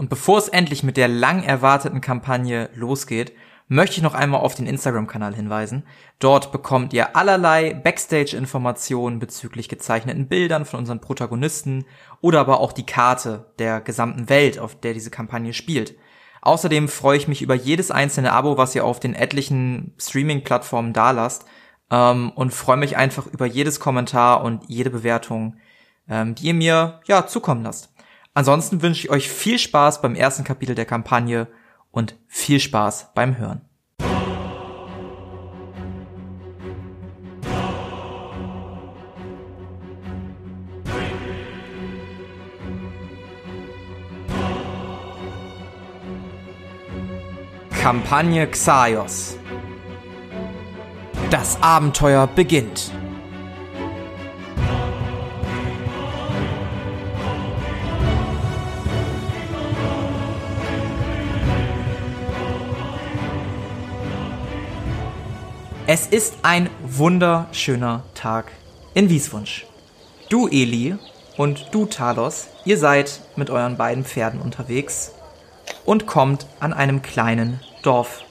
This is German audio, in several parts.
Und bevor es endlich mit der lang erwarteten Kampagne losgeht, möchte ich noch einmal auf den Instagram-Kanal hinweisen. Dort bekommt ihr allerlei Backstage-Informationen bezüglich gezeichneten Bildern von unseren Protagonisten oder aber auch die Karte der gesamten Welt, auf der diese Kampagne spielt. Außerdem freue ich mich über jedes einzelne Abo, was ihr auf den etlichen Streaming-Plattformen dalasst ähm, und freue mich einfach über jedes Kommentar und jede Bewertung, ähm, die ihr mir ja zukommen lasst. Ansonsten wünsche ich euch viel Spaß beim ersten Kapitel der Kampagne und viel Spaß beim Hören. Kampagne Xaios. Das Abenteuer beginnt. Es ist ein wunderschöner Tag in Wieswunsch. Du, Eli, und du, Talos, ihr seid mit euren beiden Pferden unterwegs und kommt an einem kleinen Dorf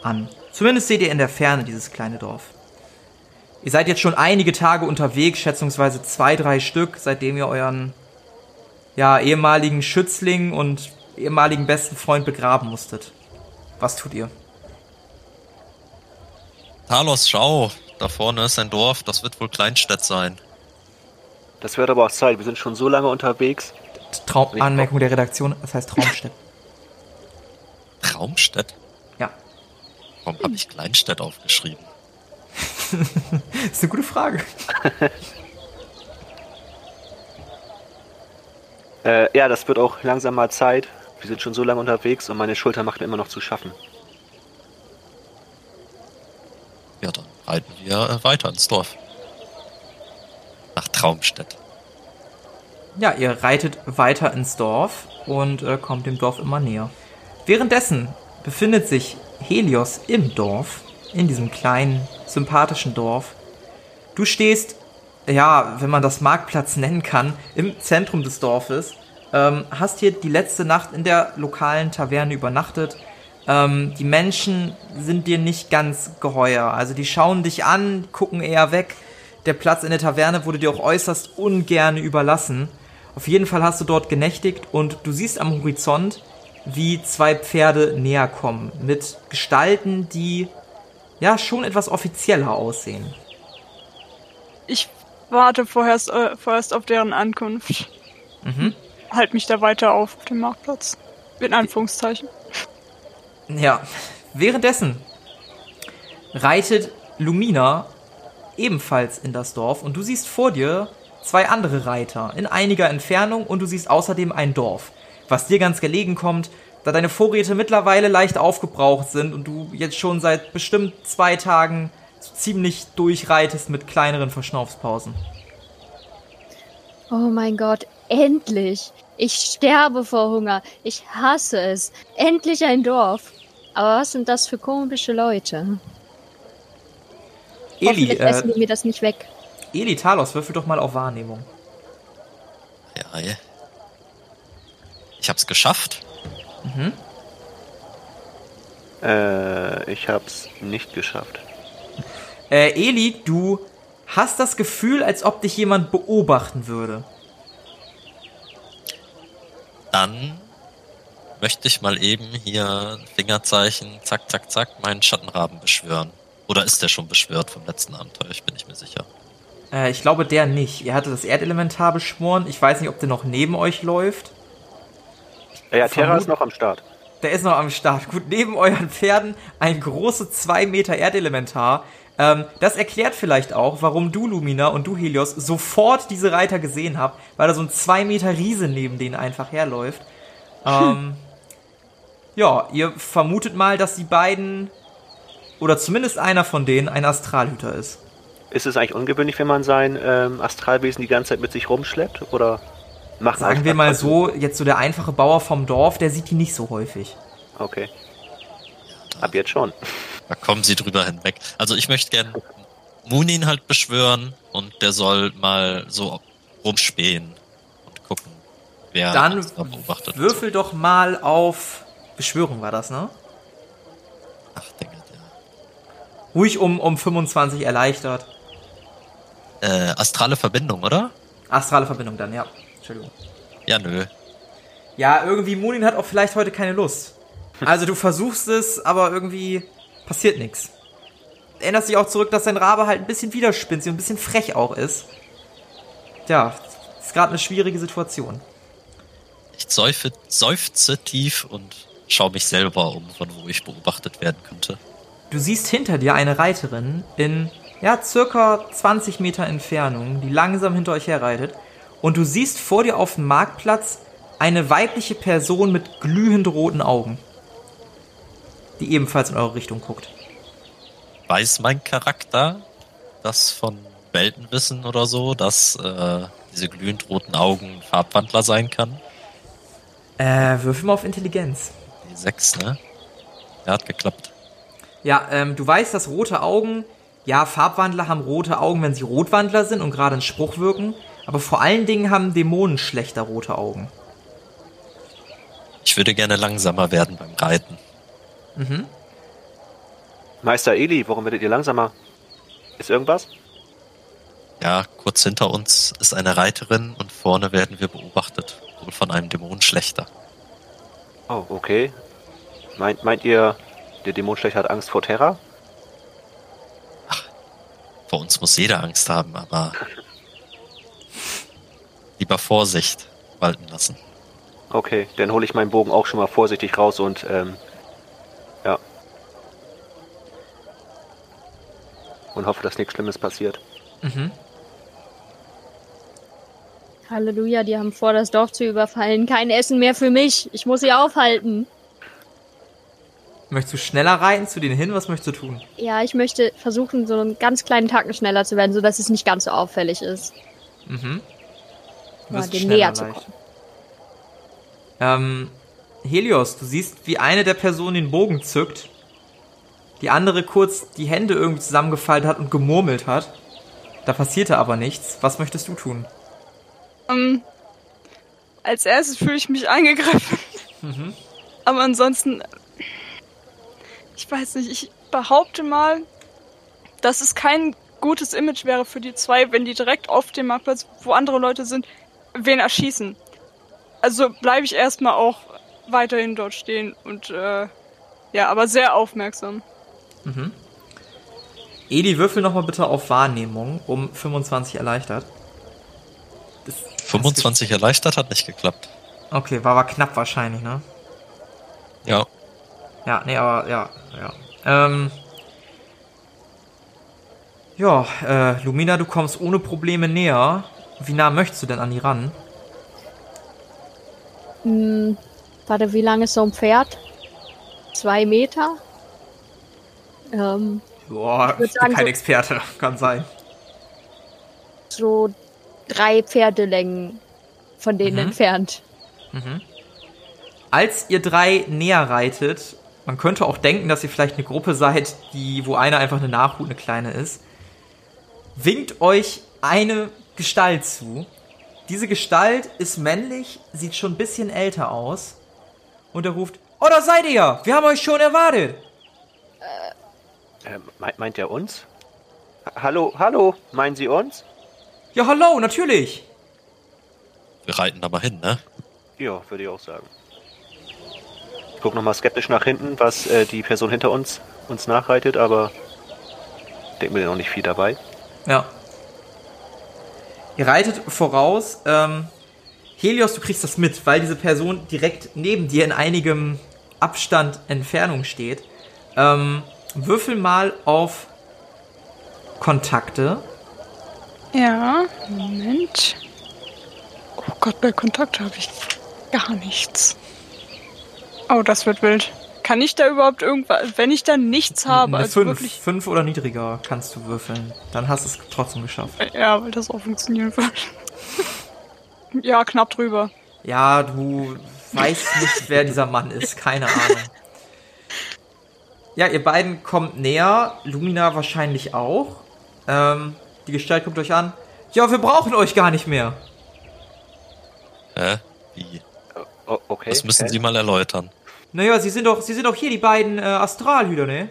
an. Zumindest seht ihr in der Ferne dieses kleine Dorf. Ihr seid jetzt schon einige Tage unterwegs, schätzungsweise zwei, drei Stück, seitdem ihr euren ja, ehemaligen Schützling und ehemaligen besten Freund begraben musstet. Was tut ihr? Talos, schau, da vorne ist ein Dorf, das wird wohl Kleinstadt sein. Das wird aber auch Zeit, wir sind schon so lange unterwegs. Traum Anmerkung der Redaktion, das heißt Traumstedt. Traumstedt? Ja. Warum habe ich Kleinstadt aufgeschrieben? das ist eine gute Frage. äh, ja, das wird auch langsam mal Zeit. Wir sind schon so lange unterwegs und meine Schulter macht mir immer noch zu schaffen. Ja, dann reiten wir äh, weiter ins Dorf. Nach Traumstedt. Ja, ihr reitet weiter ins Dorf und äh, kommt dem Dorf immer näher. Währenddessen befindet sich Helios im Dorf, in diesem kleinen, sympathischen Dorf. Du stehst, ja, wenn man das Marktplatz nennen kann, im Zentrum des Dorfes, ähm, hast hier die letzte Nacht in der lokalen Taverne übernachtet ähm, die Menschen sind dir nicht ganz geheuer. Also die schauen dich an, gucken eher weg. Der Platz in der Taverne wurde dir auch äußerst ungern überlassen. Auf jeden Fall hast du dort genächtigt und du siehst am Horizont, wie zwei Pferde näher kommen. Mit Gestalten, die ja schon etwas offizieller aussehen. Ich warte vorerst, äh, vorerst auf deren Ankunft. Mhm. Halt mich da weiter auf, auf dem Marktplatz. In Anführungszeichen. Ja, währenddessen reitet Lumina ebenfalls in das Dorf und du siehst vor dir zwei andere Reiter in einiger Entfernung und du siehst außerdem ein Dorf, was dir ganz gelegen kommt, da deine Vorräte mittlerweile leicht aufgebraucht sind und du jetzt schon seit bestimmt zwei Tagen ziemlich durchreitest mit kleineren Verschnaufspausen. Oh mein Gott, endlich! Ich sterbe vor Hunger. Ich hasse es. Endlich ein Dorf. Aber was sind das für komische Leute? Eli, äh, essen die mir das nicht weg. Eli Talos, würfel doch mal auf Wahrnehmung. Ja, ja. Ich hab's geschafft. Mhm. Äh, ich hab's nicht geschafft. Äh, Eli, du hast das Gefühl, als ob dich jemand beobachten würde. Dann möchte ich mal eben hier Fingerzeichen, zack, zack, zack, meinen Schattenraben beschwören. Oder ist der schon beschwört vom letzten Abenteuer? Ich bin nicht mehr sicher. Äh, ich glaube, der nicht. Ihr hattet das Erdelementar beschworen. Ich weiß nicht, ob der noch neben euch läuft. Ja, ja Terra ist noch am Start. Der ist noch am Start. Gut, neben euren Pferden ein großes 2 Meter Erdelementar. Ähm, das erklärt vielleicht auch, warum du, Lumina, und du, Helios, sofort diese Reiter gesehen habt, weil da so ein 2 Meter Riese neben denen einfach herläuft. Ähm, ja, ihr vermutet mal, dass die beiden oder zumindest einer von denen ein Astralhüter ist. Ist es eigentlich ungewöhnlich, wenn man sein ähm, Astralwesen die ganze Zeit mit sich rumschleppt? Oder machen Sagen wir mal so, jetzt so der einfache Bauer vom Dorf, der sieht die nicht so häufig. Okay. Ab jetzt schon. Da kommen sie drüber hinweg. Also ich möchte gern Munin halt beschwören und der soll mal so rumspähen und gucken, wer Dann beobachtet. würfel doch mal auf Beschwörung war das, ne? Ach, Dinge, ja. Ruhig um, um 25 erleichtert. Äh, astrale Verbindung, oder? Astrale Verbindung dann, ja. Entschuldigung. Ja, nö. Ja, irgendwie Munin hat auch vielleicht heute keine Lust. Also du versuchst es, aber irgendwie passiert nichts. Erinnerst dich auch zurück, dass dein Rabe halt ein bisschen widerspinstig und ein bisschen frech auch ist. Tja, ist gerade eine schwierige Situation. Ich seufze, seufze tief und schaue mich selber um, von wo ich beobachtet werden könnte. Du siehst hinter dir eine Reiterin in, ja, circa 20 Meter Entfernung, die langsam hinter euch herreitet. Und du siehst vor dir auf dem Marktplatz eine weibliche Person mit glühend roten Augen, die ebenfalls in eure Richtung guckt. Weiß mein Charakter das von Weltenwissen oder so, dass äh, diese glühend roten Augen Farbwandler sein kann? Äh, würfel mal auf Intelligenz. Die sechs, ne? Ja, hat geklappt. Ja, ähm, du weißt, dass rote Augen, ja, Farbwandler haben rote Augen, wenn sie Rotwandler sind und gerade einen Spruch wirken, aber vor allen Dingen haben Dämonen schlechter rote Augen. Ich würde gerne langsamer werden beim Reiten. Meister Eli, warum werdet ihr langsamer? Ist irgendwas? Ja, kurz hinter uns ist eine Reiterin und vorne werden wir beobachtet. Wohl von einem Dämonenschlechter. Oh, okay. Meint, meint ihr, der Dämonenschlechter hat Angst vor Terra? Vor uns muss jeder Angst haben, aber lieber Vorsicht walten lassen. Okay, dann hole ich meinen Bogen auch schon mal vorsichtig raus und ähm, ja. Und hoffe, dass nichts Schlimmes passiert. Halleluja, die haben vor, das Dorf zu überfallen. Kein Essen mehr für mich. Ich muss sie aufhalten. Möchtest du schneller reiten zu denen hin? Was möchtest du tun? Ja, ich möchte versuchen, so einen ganz kleinen Tacken schneller zu werden, sodass es nicht ganz so auffällig ist. Mhm. Du Ja, schneller näher zu kommen. Ähm, Helios, du siehst, wie eine der Personen den Bogen zückt, die andere kurz die Hände irgendwie zusammengefaltet hat und gemurmelt hat. Da passierte aber nichts. Was möchtest du tun? Ähm, als erstes fühle ich mich angegriffen. Aber ansonsten, ich weiß nicht, ich behaupte mal, dass es kein gutes Image wäre für die zwei, wenn die direkt auf dem Marktplatz, wo andere Leute sind, wen erschießen. Also bleibe ich erstmal auch weiterhin dort stehen und äh, ja, aber sehr aufmerksam. Edi, würfel nochmal bitte auf Wahrnehmung um 25 erleichtert. Das, 25 erleichtert hat nicht geklappt. Okay, war aber knapp wahrscheinlich, ne? Ja. Ja, nee, aber ja, ja. Ähm, ja, äh, Lumina, du kommst ohne Probleme näher. Wie nah möchtest du denn an die ran? Hm, warte, wie lang ist so ein Pferd? Zwei Meter? Ähm, Boah, würd ich bin kein so- Experte, kann sein. so drei Pferdelängen von denen Mhm. entfernt. Als ihr drei näher reitet, man könnte auch denken, dass ihr vielleicht eine Gruppe seid, die, wo einer einfach eine Nachhut, eine kleine ist, winkt euch eine Gestalt zu. Diese Gestalt ist männlich, sieht schon ein bisschen älter aus. Und er ruft, oh, da seid ihr ja, wir haben euch schon erwartet. Ähm, meint, meint er uns? Ha- Hallo, hallo, meinen Sie uns? Ja, hallo, natürlich. Wir reiten da mal hin, ne? Ja, würde ich auch sagen. Ich gucke nochmal skeptisch nach hinten, was äh, die Person hinter uns uns nachreitet, aber denke mir noch nicht viel dabei. Ja. Ihr reitet voraus. Ähm, Helios, du kriegst das mit, weil diese Person direkt neben dir in einigem Abstand Entfernung steht. Ähm, würfel mal auf Kontakte. Ja, Moment. Oh Gott, bei Kontakt habe ich gar nichts. Oh, das wird wild. Kann ich da überhaupt irgendwas, wenn ich da nichts habe, Eine also fünf, wirklich, fünf oder niedriger kannst du würfeln. Dann hast du es trotzdem geschafft. ja, weil das auch funktionieren wird. ja, knapp drüber. Ja, du weißt nicht, wer dieser Mann ist. Keine Ahnung. Ja, ihr beiden kommt näher. Lumina wahrscheinlich auch. Ähm, die Gestalt guckt euch an. Ja, wir brauchen euch gar nicht mehr. Hä? Wie? O okay. Das müssen? Sie mal erläutern. Naja, Sie sind doch, Sie sind doch hier die beiden äh, Astralhüter, ne?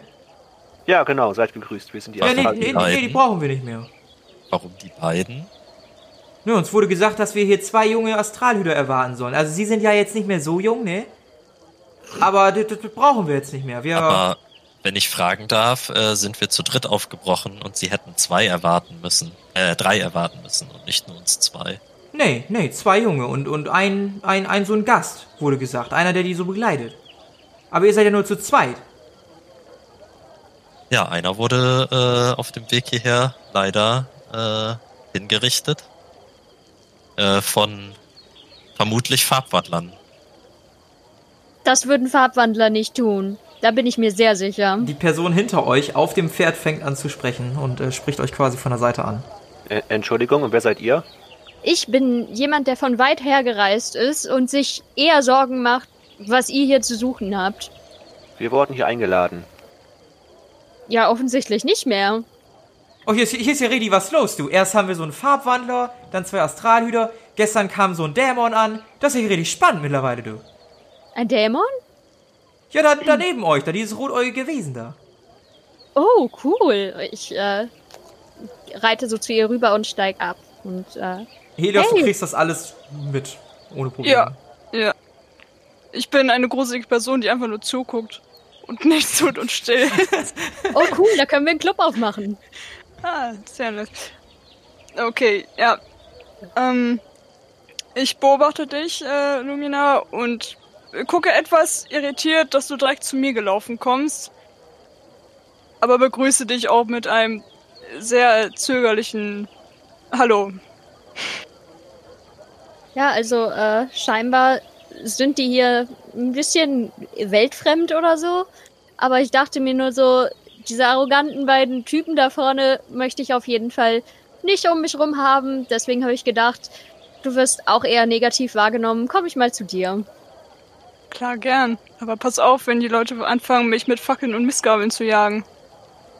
Ja, genau, seid gegrüßt. Wir sind die Ja, nee, Astral- nee, nee, beiden? die brauchen wir nicht mehr. Warum die beiden? Ne, uns wurde gesagt, dass wir hier zwei junge Astralhüter erwarten sollen. Also Sie sind ja jetzt nicht mehr so jung, ne? Aber das, das brauchen wir jetzt nicht mehr. Wir, Aber wenn ich fragen darf, äh, sind wir zu dritt aufgebrochen und Sie hätten zwei erwarten müssen. Äh, drei erwarten müssen und nicht nur uns zwei. nee, nee, zwei junge und, und ein, ein, ein so ein Gast, wurde gesagt. Einer, der die so begleitet. Aber ihr seid ja nur zu zweit. Ja, einer wurde äh, auf dem Weg hierher leider äh, hingerichtet. Äh, von vermutlich Farbwandlern. Das würden Farbwandler nicht tun. Da bin ich mir sehr sicher. Die Person hinter euch auf dem Pferd fängt an zu sprechen und äh, spricht euch quasi von der Seite an. Äh, Entschuldigung, und wer seid ihr? Ich bin jemand, der von weit her gereist ist und sich eher Sorgen macht, was ihr hier zu suchen habt. Wir wurden hier eingeladen. Ja, offensichtlich nicht mehr. Oh, hier ist, hier ist ja richtig was los, du. Erst haben wir so einen Farbwandler, dann zwei Astralhüter. Gestern kam so ein Dämon an. Das ist ja richtig spannend mittlerweile, du. Ein Dämon? Ja, da, da neben euch, da dieses rotäugige Wesen da. Oh, cool. Ich äh, reite so zu ihr rüber und steig ab. Und äh, Helios, du Hey. kriegst das alles mit. Ohne Probleme. Ja, ja. Ich bin eine gruselige Person, die einfach nur zuguckt und nichts tut und still. oh cool, da können wir einen Club aufmachen. ah, sehr nett. Okay, ja. Ähm, ich beobachte dich, äh, Lumina, und gucke etwas irritiert, dass du direkt zu mir gelaufen kommst. Aber begrüße dich auch mit einem sehr zögerlichen Hallo. Ja, also äh, scheinbar sind die hier ein bisschen weltfremd oder so. Aber ich dachte mir nur so, diese arroganten beiden Typen da vorne möchte ich auf jeden Fall nicht um mich rum haben. Deswegen habe ich gedacht, du wirst auch eher negativ wahrgenommen. Komm ich mal zu dir. Klar, gern. Aber pass auf, wenn die Leute anfangen, mich mit Fackeln und Missgabeln zu jagen.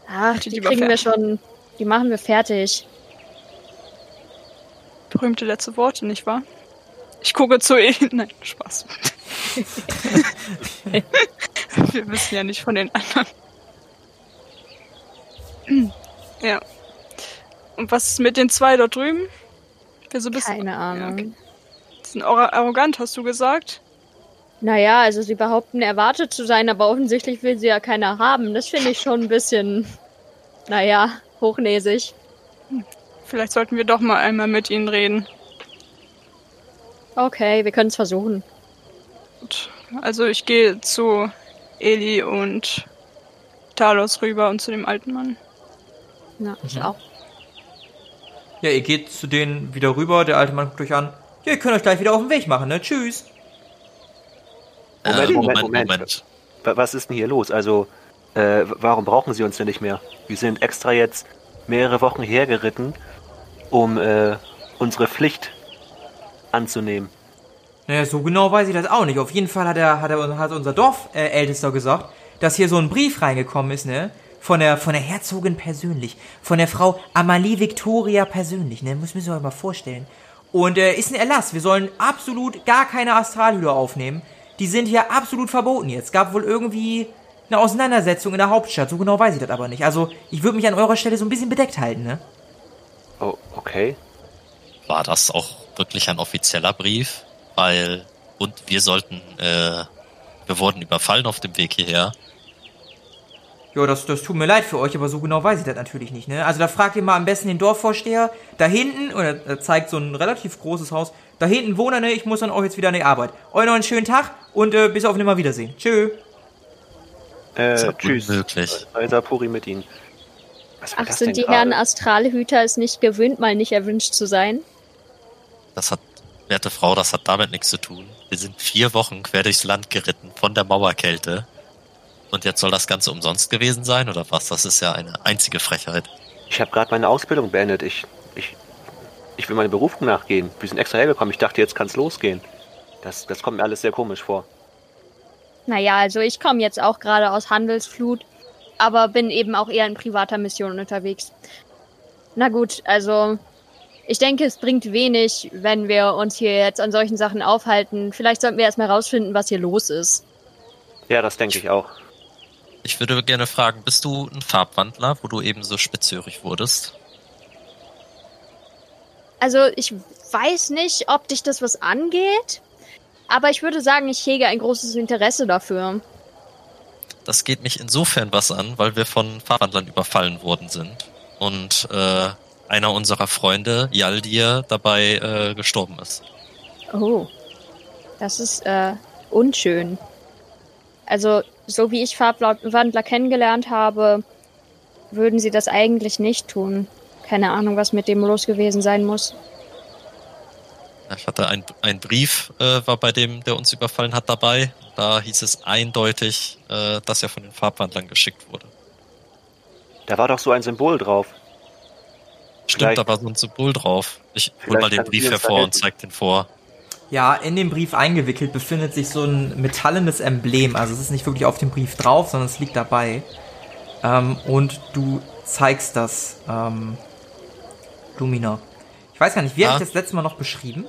Ach, Die die kriegen wir schon. Die machen wir fertig. Berühmte letzte Worte, nicht wahr? Ich gucke zu ihnen. Nein, Spaß. Wir wissen ja nicht von den anderen. Ja. Und was ist mit den zwei dort drüben? Wieso bist Keine Ja, Ahnung. okay. Die sind arro- arrogant, hast du gesagt? Naja, also sie behaupten erwartet zu sein, aber offensichtlich will sie ja keiner haben. Das finde ich schon ein bisschen, naja, hochnäsig. Vielleicht sollten wir doch mal einmal mit ihnen reden. Okay, wir können es versuchen. Gut. Also ich gehe zu Eli und Talos rüber und zu dem alten Mann. Ja, ich auch. Ja, ihr geht zu denen wieder rüber. Der alte Mann guckt euch an. Ja, ihr könnt euch gleich wieder auf den Weg machen, ne? Tschüss. Moment, äh, Moment, Moment, Moment. Moment. Wa- Was ist denn hier los? Also, äh, warum brauchen Sie uns denn nicht mehr? Wir sind extra jetzt mehrere Wochen hergeritten, um äh, unsere Pflicht anzunehmen. Naja, so genau weiß ich das auch nicht. Auf jeden Fall hat er, hat er, hat unser Dorfältester äh, gesagt, dass hier so ein Brief reingekommen ist, ne? Von der, von der Herzogin persönlich. Von der Frau Amalie Victoria persönlich, ne? Muss müssen wir euch mal vorstellen. Und äh, ist ein Erlass. Wir sollen absolut gar keine Astralhüter aufnehmen. Die sind hier absolut verboten jetzt. Gab wohl irgendwie eine Auseinandersetzung in der Hauptstadt. So genau weiß ich das aber nicht. Also, ich würde mich an eurer Stelle so ein bisschen bedeckt halten, ne? Oh, okay. War das auch wirklich ein offizieller Brief? Weil, und wir sollten, äh, wir wurden überfallen auf dem Weg hierher. Ja, das, das tut mir leid für euch, aber so genau weiß ich das natürlich nicht, ne? Also da fragt ihr mal am besten den Dorfvorsteher. Da hinten, oder er zeigt so ein relativ großes Haus, da hinten wohnt er, ne? Ich muss dann auch jetzt wieder an die Arbeit. Euch noch einen schönen Tag und äh, bis auf Nimmerwiedersehen. Tschö. Äh, tschüss. unmöglich. Alter Puri mit Ihnen. Ach, sind die gerade? Herren Astralhüter es nicht gewöhnt, mal nicht erwünscht zu sein? Das hat, werte Frau, das hat damit nichts zu tun. Wir sind vier Wochen quer durchs Land geritten von der Mauerkälte. Und jetzt soll das Ganze umsonst gewesen sein, oder was? Das ist ja eine einzige Frechheit. Ich habe gerade meine Ausbildung beendet. Ich, ich, ich will meine Berufung nachgehen. Wir sind extra hergekommen. Ich dachte, jetzt kann's losgehen. Das, das kommt mir alles sehr komisch vor. Naja, also ich komme jetzt auch gerade aus Handelsflut, aber bin eben auch eher in privater Mission unterwegs. Na gut, also Ich denke, es bringt wenig, wenn wir uns hier jetzt an solchen Sachen aufhalten. Vielleicht sollten wir erstmal rausfinden, was hier los ist. Ja, das denke ich auch. Ich würde gerne fragen, bist du ein Farbwandler, wo du eben so spitzhörig wurdest? Also, ich weiß nicht, ob dich das was angeht, aber ich würde sagen, ich hege ein großes Interesse dafür. Das geht mich insofern was an, weil wir von Farbwandlern überfallen worden sind. Und äh, einer unserer Freunde, Yaldir, dabei äh, gestorben ist. Oh, das ist äh, unschön. Also, so wie ich Farbwandler kennengelernt habe, würden sie das eigentlich nicht tun. Keine Ahnung, was mit dem los gewesen sein muss. Ich hatte ein, ein Brief, äh, war bei dem, der uns überfallen hat, dabei. Da hieß es eindeutig, äh, dass er von den Farbwandlern geschickt wurde. Da war doch so ein Symbol drauf. Stimmt, da war so ein Symbol drauf. Ich hol mal den Brief hervor und zeig den vor. Ja, in dem Brief eingewickelt befindet sich so ein metallenes Emblem. Also es ist nicht wirklich auf dem Brief drauf, sondern es liegt dabei. Ähm, und du zeigst das, ähm, Lumina. Ich weiß gar nicht, wie Ja. habe ich das letzte Mal noch beschrieben?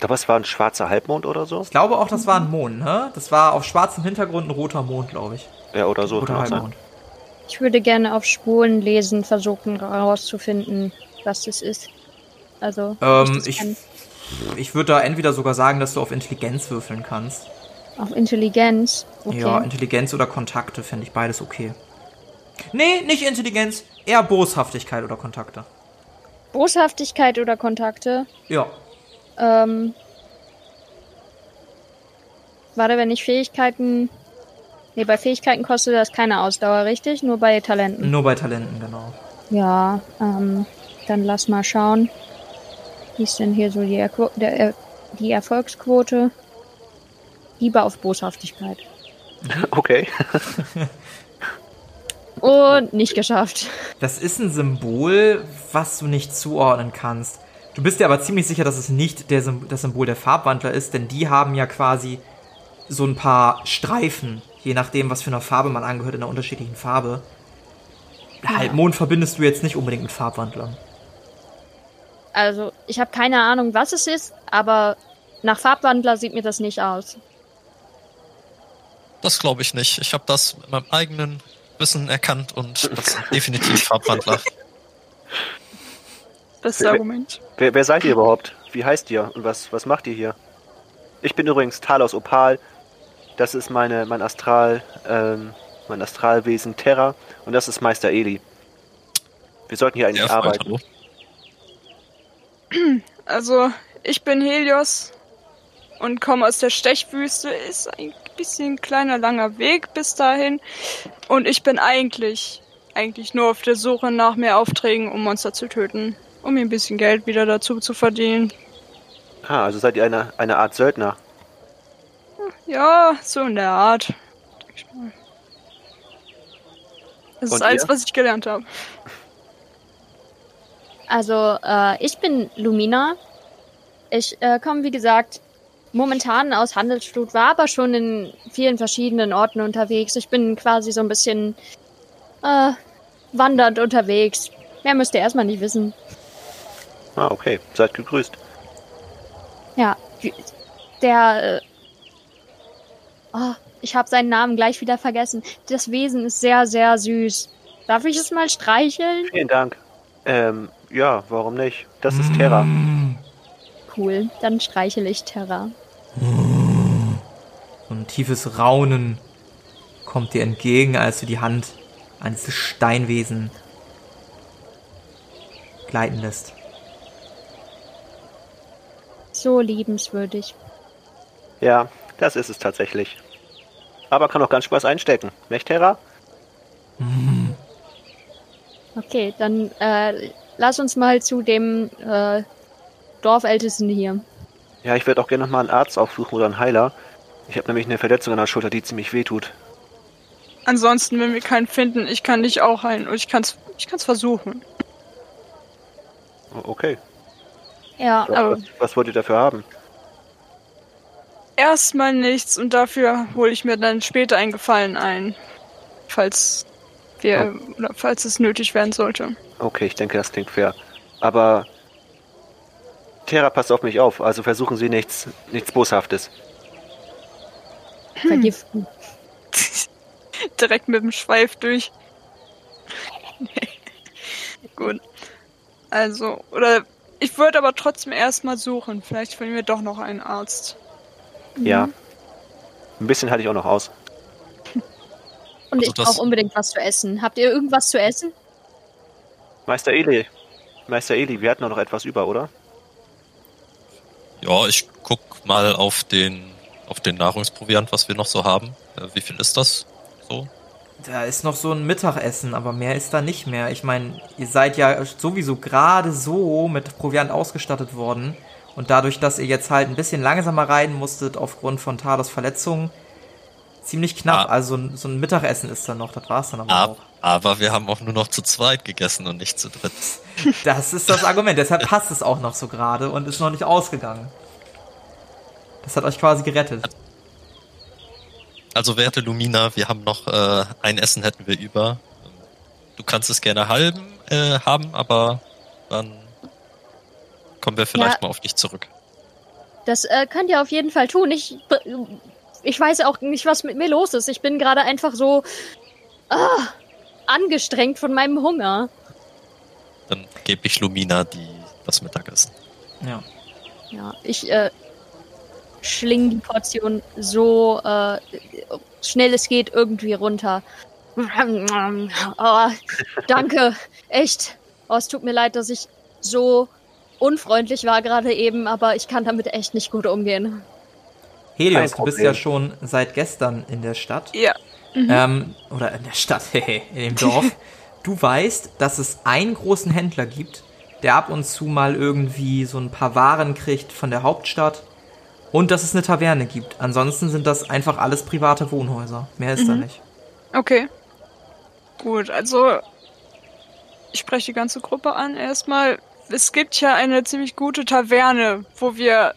Da was war ein schwarzer Halbmond oder so? Ich glaube auch, das war ein Mond, ne? Das war auf schwarzem Hintergrund ein roter Mond, glaube ich. Ja, oder so. Roter auch sein. Ich würde gerne auf Spuren lesen, versuchen herauszufinden, was das ist. Also, Ähm, das ich, kann. ich würde da entweder sogar sagen, dass du auf Intelligenz würfeln kannst. auf Intelligenz. Okay. Ja, Intelligenz oder Kontakte fände ich beides okay. Nee, nicht Intelligenz, eher Boshaftigkeit oder Kontakte. Boshaftigkeit oder Kontakte. Ja. Ähm, warte, wenn ich Fähigkeiten. Nee, bei Fähigkeiten kostet das keine Ausdauer, richtig? Nur bei Talenten. Nur bei Talenten, genau. Ja, ähm, dann lass mal schauen. Wie ist denn hier so die, Erqu der, er die Erfolgsquote? Lieber auf Boshaftigkeit. Okay. Und nicht geschafft. Das ist ein Symbol, was du nicht zuordnen kannst. Du bist dir aber ziemlich sicher, dass es nicht der Sym das Symbol der Farbwandler ist, denn die haben ja quasi so ein paar Streifen, je nachdem, was für eine Farbe man angehört, in einer unterschiedlichen Farbe. Halbmond verbindest du jetzt nicht unbedingt mit Farbwandlern. Also, ich habe keine Ahnung, was es ist, aber nach Farbwandler sieht mir das nicht aus. Das glaube ich nicht. Ich habe das mit meinem eigenen Wissen erkannt und das sind definitiv Farbwandler. Bestes Wer- Argument. Wer, wer seid ihr überhaupt? Wie heißt ihr und was, was macht ihr hier? Ich bin übrigens Talos Opal. Das ist meine, mein Astral, ähm, mein Astralwesen Terra und das ist Meister Eli. Wir sollten hier eigentlich erfreut, arbeiten. Also, ich bin Helios und komme aus der Stechwüste. Ist ein bisschen kleiner, langer Weg bis dahin. Und ich bin eigentlich, eigentlich nur auf der Suche nach mehr Aufträgen, um Monster zu töten. Um mir ein bisschen Geld wieder dazu zu verdienen. Ah, also seid ihr eine, eine Art Söldner. Ja, so in der Art. Das Und ist alles, ihr? was ich gelernt habe. Also, äh, ich bin Lumina. Ich äh, komme, wie gesagt, momentan aus Handelsflut, war aber schon in vielen verschiedenen Orten unterwegs. Ich bin quasi so ein bisschen äh, wandernd unterwegs. Mehr müsst ihr erstmal nicht wissen. Ah, okay. Seid gegrüßt. Ja, der. Oh, ich habe seinen Namen gleich wieder vergessen. Das Wesen ist sehr, sehr süß. Darf ich es mal streicheln? Vielen Dank. Ähm, ja, warum nicht? Das ist Terra. Cool, dann streichel ich Terra. So ein tiefes Raunen kommt dir entgegen, als du die Hand an dieses Steinwesen gleiten lässt. So liebenswürdig. Ja, das ist es tatsächlich. Aber kann auch ganz Spaß einstecken. Nicht, Terra? Okay, dann äh, lass uns mal zu dem äh, Dorfältesten hier. Ja, ich würde auch gerne noch mal einen Arzt aufsuchen oder einen Heiler. Ich habe nämlich eine Verletzung an der Schulter, die ziemlich weh tut. Ansonsten, wenn wir keinen finden, ich kann dich auch heilen. Und ich kann's, ich kann's versuchen. Okay. Ja, Was, Aber- was wollt ihr dafür haben? Erstmal nichts und dafür hole ich mir dann später einen Gefallen ein. Falls wir, oder falls es nötig werden sollte. Okay, ich denke, das klingt fair. Aber Terra passt auf mich auf, also versuchen Sie nichts, nichts Boshaftes. Vergiften. Direkt mit dem Schweif durch. Gut. Also, oder ich würde aber trotzdem erstmal suchen. Vielleicht finden wir doch noch einen Arzt. Ja. Ein bisschen hatte ich auch noch aus. Und Also ich brauche unbedingt was zu essen. Habt ihr irgendwas zu essen? Meister Eli. Meister Eli, wir hatten doch noch etwas über, oder? Ja, ich guck mal auf den, auf den Nahrungsproviant, was wir noch so haben. Äh, wie viel ist das so? Da ist noch so ein Mittagessen, aber mehr ist da nicht mehr. Ich meine, ihr seid ja sowieso gerade so mit Proviant ausgestattet worden. Und dadurch, dass ihr jetzt halt ein bisschen langsamer reiten musstet aufgrund von Talos Verletzungen, ziemlich knapp. Ah. Also so ein- Mittagessen ist dann noch, das war's dann aber Ab, auch. aber wir haben auch nur noch zu zweit gegessen und nicht zu dritt. Das ist das Argument, deshalb passt es auch noch so gerade und ist noch nicht ausgegangen. Das hat euch quasi gerettet. Also werte Lumina, wir haben noch äh, ein Essen hätten wir über. Du kannst es gerne halben äh, haben, aber dann kommen wir vielleicht Ja. mal auf dich zurück. Das äh, könnt ihr auf jeden Fall tun. Ich, ich weiß auch nicht, was mit mir los ist. Ich bin gerade einfach so ah, angestrengt von meinem Hunger. Dann gebe ich Lumina die, das Mittagessen. Ja. Ja, ich äh, schling die Portion so äh, schnell es geht irgendwie runter. Oh, danke, echt. Oh, es tut mir leid, dass ich so unfreundlich war gerade eben, aber ich kann damit echt nicht gut umgehen. Helios, du bist ja schon seit gestern in der Stadt. Ja. Ähm, oder in der Stadt, hehe, in dem Dorf. Du weißt, dass es einen großen Händler gibt, der ab und zu mal irgendwie so ein paar Waren kriegt von der Hauptstadt. Und dass es eine Taverne gibt. Ansonsten sind das einfach alles private Wohnhäuser. Mehr ist da nicht. Okay. Gut, also ich spreche die ganze Gruppe an erstmal. Es gibt ja eine ziemlich gute Taverne, wo wir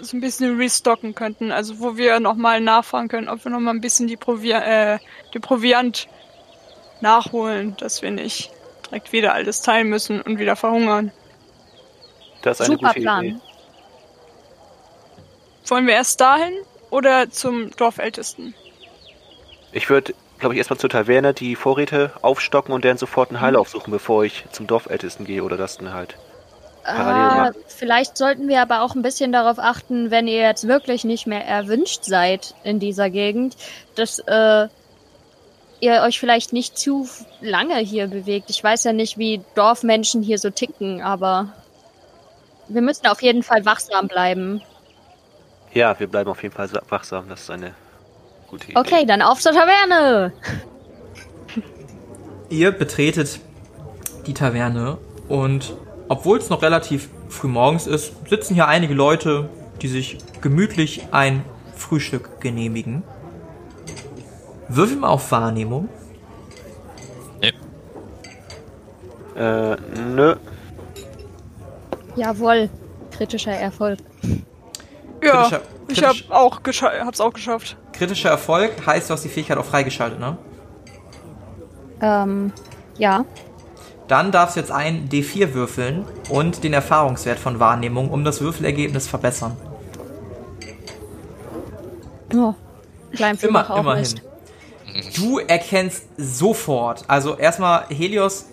so ein bisschen restocken könnten. Also wo wir nochmal nachfragen können, ob wir nochmal ein bisschen die, Provi äh, die Proviant nachholen, dass wir nicht direkt wieder alles teilen müssen und wieder verhungern. Das ist eine Super gute Plan. Idee. Wollen wir erst dahin oder zum Dorfältesten? Ich würde, glaube ich, erstmal zur Taverne die Vorräte aufstocken und dann sofort einen Heil Mhm. aufsuchen, bevor ich zum Dorfältesten gehe oder das dann halt. Parallel Ah, vielleicht sollten wir aber auch ein bisschen darauf achten, wenn ihr jetzt wirklich nicht mehr erwünscht seid in dieser Gegend, dass äh, ihr euch vielleicht nicht zu lange hier bewegt. Ich weiß ja nicht, wie Dorfmenschen hier so ticken, aber wir müssen auf jeden Fall wachsam bleiben. Ja, wir bleiben auf jeden Fall wachsam. Das ist eine gute Idee. Okay, dann auf zur Taverne! Ihr betretet die Taverne und obwohl es noch relativ früh morgens ist, sitzen hier einige Leute, die sich gemütlich ein Frühstück genehmigen. Würfel mal auf Wahrnehmung. Nee, Äh, nö. Jawohl, kritischer Erfolg. Ja, Kritischer- ich hab kritisch- auch hab's auch geschafft. Kritischer Erfolg heißt, du hast die Fähigkeit auch freigeschaltet, ne? Ähm, ja. Dann darfst du jetzt ein D4 würfeln und den Erfahrungswert von Wahrnehmung um das Würfelergebnis verbessern. Oh, klein Immer, immerhin. Mist. Du erkennst sofort, also erstmal Helios,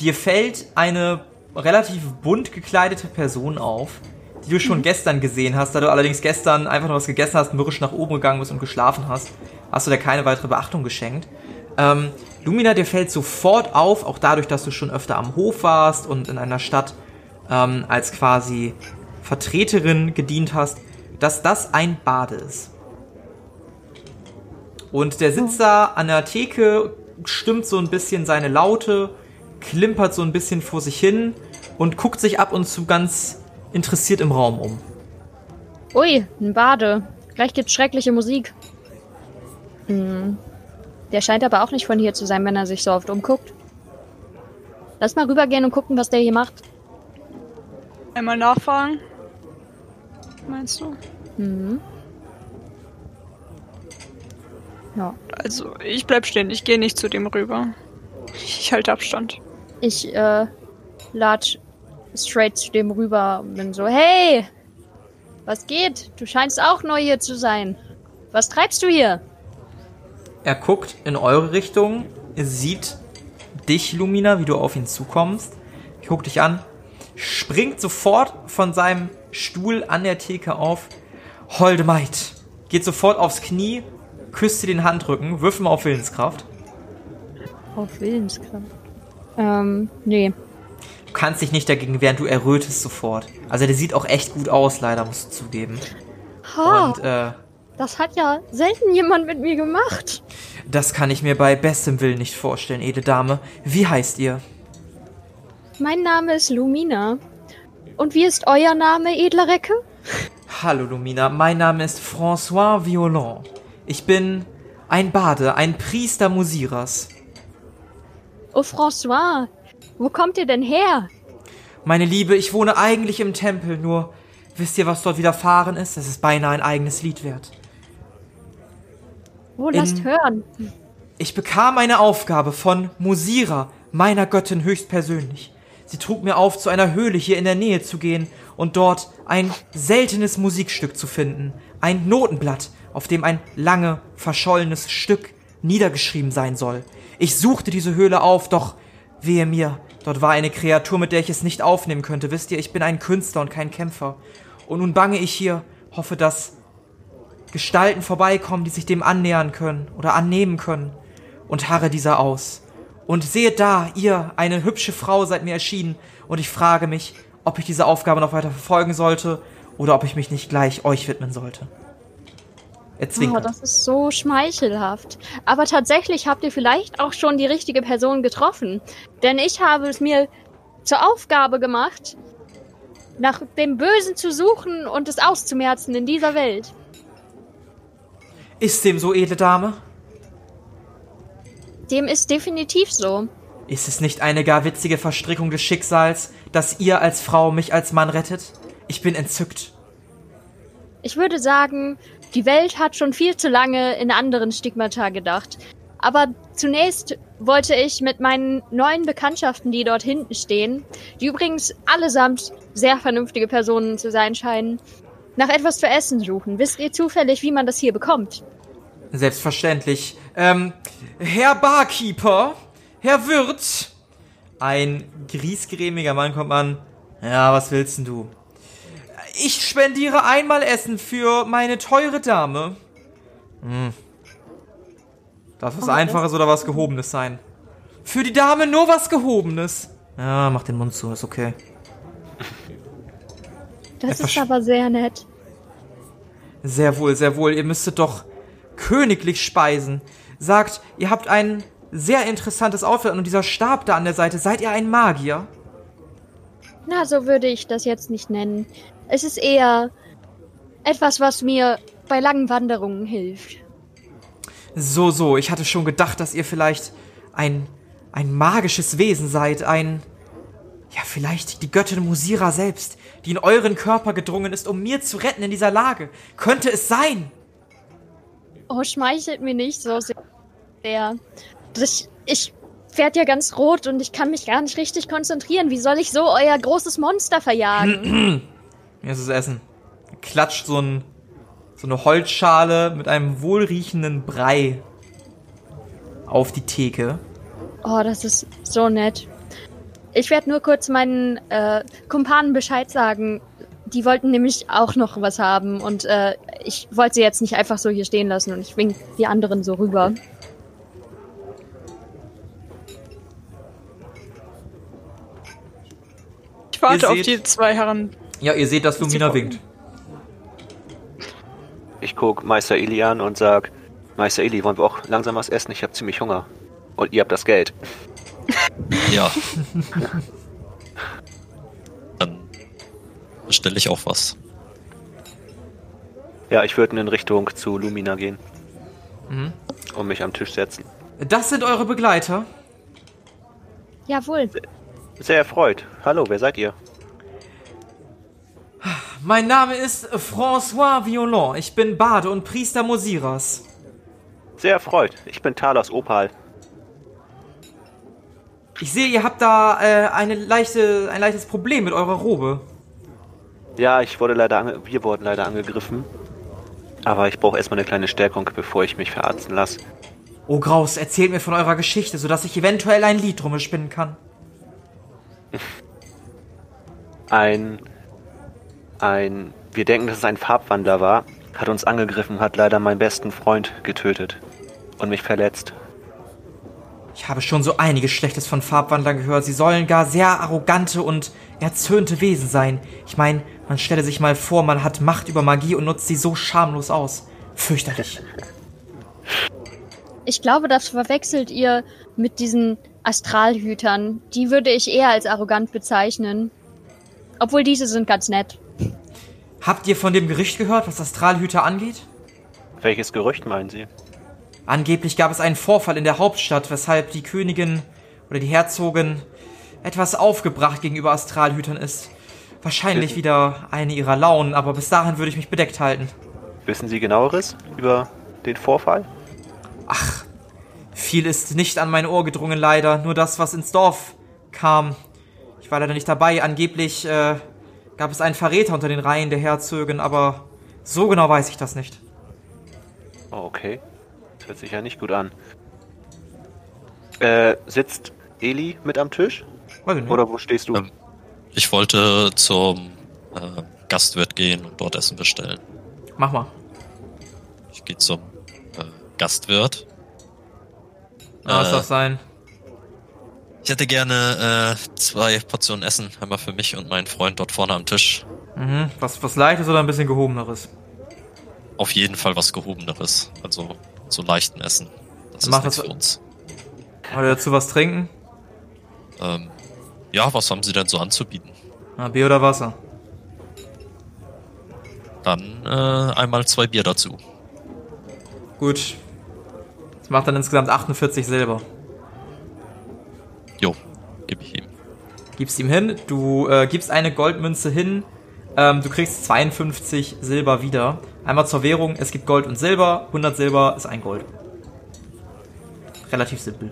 dir fällt eine relativ bunt gekleidete Person auf, die du schon gestern gesehen hast, da du allerdings gestern einfach noch was gegessen hast, mürrisch nach oben gegangen bist und geschlafen hast, hast du dir keine weitere Beachtung geschenkt. Ähm, Lumina, dir fällt sofort auf, auch dadurch, dass du schon öfter am Hof warst und in einer Stadt ähm, als quasi Vertreterin gedient hast, dass das ein Bade ist. Und der sitzt da an der Theke, stimmt so ein bisschen seine Laute, klimpert so ein bisschen vor sich hin und guckt sich ab und zu ganz interessiert im Raum um. Ui, ein Bade. Gleich gibt's schreckliche Musik. Hm. Der scheint aber auch nicht von hier zu sein, wenn er sich so oft umguckt. Lass mal rübergehen und gucken, was der hier macht. Einmal nachfragen. Meinst du? Mhm. Ja. Also, ich bleib stehen. Ich gehe nicht zu dem rüber. Ich halte Abstand. Ich äh, latsch straight zu dem rüber und bin so, hey, was geht? Du scheinst auch neu hier zu sein. Was treibst du hier? Er guckt in eure Richtung, sieht dich, Lumina, wie du auf ihn zukommst, guckt dich an, springt sofort von seinem Stuhl an der Theke auf. Holde Maid, geht sofort aufs Knie, küsst dir den Handrücken, wirf mal auf Willenskraft. Auf Willenskraft. Ähm, nee. Du kannst dich nicht dagegen wehren, du errötest sofort. Also der sieht auch echt gut aus, leider, musst du zugeben. Ha, Und äh, das hat ja selten jemand mit mir gemacht. das kann ich mir bei bestem Willen nicht vorstellen, edle Dame. Wie heißt ihr? Mein Name ist Lumina. Und wie ist euer Name, edler Recke? Hallo Lumina, mein Name ist François Violon. Ich bin ein Bade, ein Priester Musiras. Oh, François, wo kommt ihr denn her? Meine Liebe, ich wohne eigentlich im Tempel, nur wisst ihr, was dort widerfahren ist? Es ist beinahe ein eigenes Lied wert. Wo lasst In- hören? Ich bekam eine Aufgabe von Musira, meiner Göttin höchstpersönlich. Sie trug mir auf, zu einer Höhle hier in der Nähe zu gehen und dort ein seltenes Musikstück zu finden. Ein Notenblatt, auf dem ein lange, verschollenes Stück niedergeschrieben sein soll. Ich suchte diese Höhle auf, doch wehe mir, dort war eine Kreatur, mit der ich es nicht aufnehmen könnte. Wisst ihr, ich bin ein Künstler und kein Kämpfer. Und nun bange ich hier, hoffe, dass Gestalten vorbeikommen, die sich dem annähern können oder annehmen können und harre dieser aus. Und seht da, ihr, eine hübsche Frau seid mir erschienen und ich frage mich, ob ich diese Aufgabe noch weiter verfolgen sollte oder ob ich mich nicht gleich euch widmen sollte. Er Oh, zwinkert. das ist so schmeichelhaft. Aber tatsächlich habt ihr vielleicht auch schon die richtige Person getroffen. Denn ich habe es mir zur Aufgabe gemacht, nach dem Bösen zu suchen und es auszumerzen in dieser Welt. Ist dem so, edle Dame? Dem ist definitiv so. Ist es nicht eine gar witzige Verstrickung des Schicksals, dass ihr als Frau mich als Mann rettet? Ich bin entzückt. Ich würde sagen, die Welt hat schon viel zu lange in anderen Stigmata gedacht. Aber zunächst wollte ich mit meinen neuen Bekanntschaften, die dort hinten stehen, die übrigens allesamt sehr vernünftige Personen zu sein scheinen, nach etwas zu essen suchen. Wisst ihr zufällig, wie man das hier bekommt? Selbstverständlich. Ähm, Herr Barkeeper, Herr Wirt. Ein griesgrämiger Mann kommt an. Ja, was willst denn du? Ich spendiere einmal Essen für meine teure Dame. Hm. Darf was Oh, Einfaches oder was Gehobenes sein? Für die Dame nur was Gehobenes. Ja, mach den Mund zu, ist okay. Das ist aber sehr nett. Sehr wohl, sehr wohl. Ihr müsstet doch königlich speisen. Sagt, ihr habt ein sehr interessantes Outfit und dieser Stab da an der Seite. Seid ihr ein Magier? Na, so würde ich das jetzt nicht nennen. Es ist eher etwas, was mir bei langen Wanderungen hilft. So, so. Ich hatte schon gedacht, dass ihr vielleicht ein, ein magisches Wesen seid. Ein, ja, vielleicht die Göttin Musira selbst, die in euren Körper gedrungen ist, um mir zu retten in dieser Lage. Könnte es sein? Oh, schmeichelt mir nicht so sehr. Das, ich werde ja ganz rot und ich kann mich gar nicht richtig konzentrieren. Wie soll ich so euer großes Monster verjagen? Mir ist es Essen. Klatscht so, ein, so eine Holzschale mit einem wohlriechenden Brei auf die Theke. oh, das ist so nett. Ich werde nur kurz meinen äh, Kumpanen Bescheid sagen. Die wollten nämlich auch noch was haben und äh, ich wollte sie jetzt nicht einfach so hier stehen lassen und ich wink die anderen so rüber. Ich warte auf die zwei Herren. Ja, ihr seht, dass Lumina winkt. Ich guck Meister Eli an und sag, Meister Eli, wollen wir auch langsam was essen? Ich habe ziemlich Hunger. Und ihr habt das Geld. Ja. Dann bestelle ich auch was. Ja, ich würde in Richtung zu Lumina gehen. Mhm. Und mich am Tisch setzen. Das sind eure Begleiter. Jawohl. Sehr erfreut. Hallo, wer seid ihr? Mein Name ist François Violon. Ich bin Bade und Priester Mosiras. Sehr erfreut. Ich bin Talos Opal. Ich sehe, ihr habt da äh, eine leichte, ein leichtes Problem mit eurer Robe. Ja, ich wurde leider wir wurden leider angegriffen. Aber ich brauche erstmal eine kleine Stärkung, bevor ich mich verarzten lasse. Oh Graus, erzählt mir von eurer Geschichte, sodass ich eventuell ein Lied drum spinnen kann. Ein. Ein. Wir denken, dass es ein Farbwandler war, hat uns angegriffen, hat leider meinen besten Freund getötet und mich verletzt. Ich habe schon so einiges Schlechtes von Farbwandlern gehört. Sie sollen gar sehr arrogante und erzürnte Wesen sein. Ich meine, man stelle sich mal vor, man hat Macht über Magie und nutzt sie so schamlos aus. Fürchterlich. Ich glaube, das verwechselt ihr mit diesen Astralhütern. Die würde ich eher als arrogant bezeichnen. Obwohl diese sind ganz nett. Habt ihr von dem Gericht gehört, was Astralhüter angeht? Welches Gerücht meinen Sie? Angeblich gab es einen Vorfall in der Hauptstadt, weshalb die Königin oder die Herzogin etwas aufgebracht gegenüber Astralhütern ist. Wahrscheinlich Wissen- wieder eine ihrer Launen, aber bis dahin würde ich mich bedeckt halten. Wissen Sie genaueres über den Vorfall? Ach, viel ist nicht an mein Ohr gedrungen, leider. Nur das, was ins Dorf kam. Ich war leider nicht dabei. Angeblich äh, gab es einen Verräter unter den Reihen der Herzögin, aber so genau weiß ich das nicht. Oh, okay. Das hört sich ja nicht gut an. Äh, sitzt Eli mit am Tisch? Weiß ich nicht. Oder wo stehst du? Ähm, Ich wollte zum äh, Gastwirt gehen und dort Essen bestellen. Mach mal. Ich gehe zum äh, Gastwirt. Ah, was Äh, darf sein? Ich hätte gerne äh, zwei Portionen Essen, einmal für mich und meinen Freund dort vorne am Tisch. Mhm. Was, was leichtes oder ein bisschen gehobeneres? Auf jeden Fall was gehobeneres, also so leichten Essen. Das Dann ist mach nichts das- für uns. Oder dazu was trinken? Ähm, ja, was haben Sie denn so anzubieten? Ah, Bier oder Wasser? Dann äh, einmal zwei Bier dazu. Gut. Das macht dann insgesamt 48 Silber. Jo, gebe ich ihm. Gibst ihm hin, du äh, gibst eine Goldmünze hin, ähm, du kriegst 52 Silber wieder. Einmal zur Währung, es gibt Gold und Silber, 100 Silber ist ein Gold. Relativ simpel.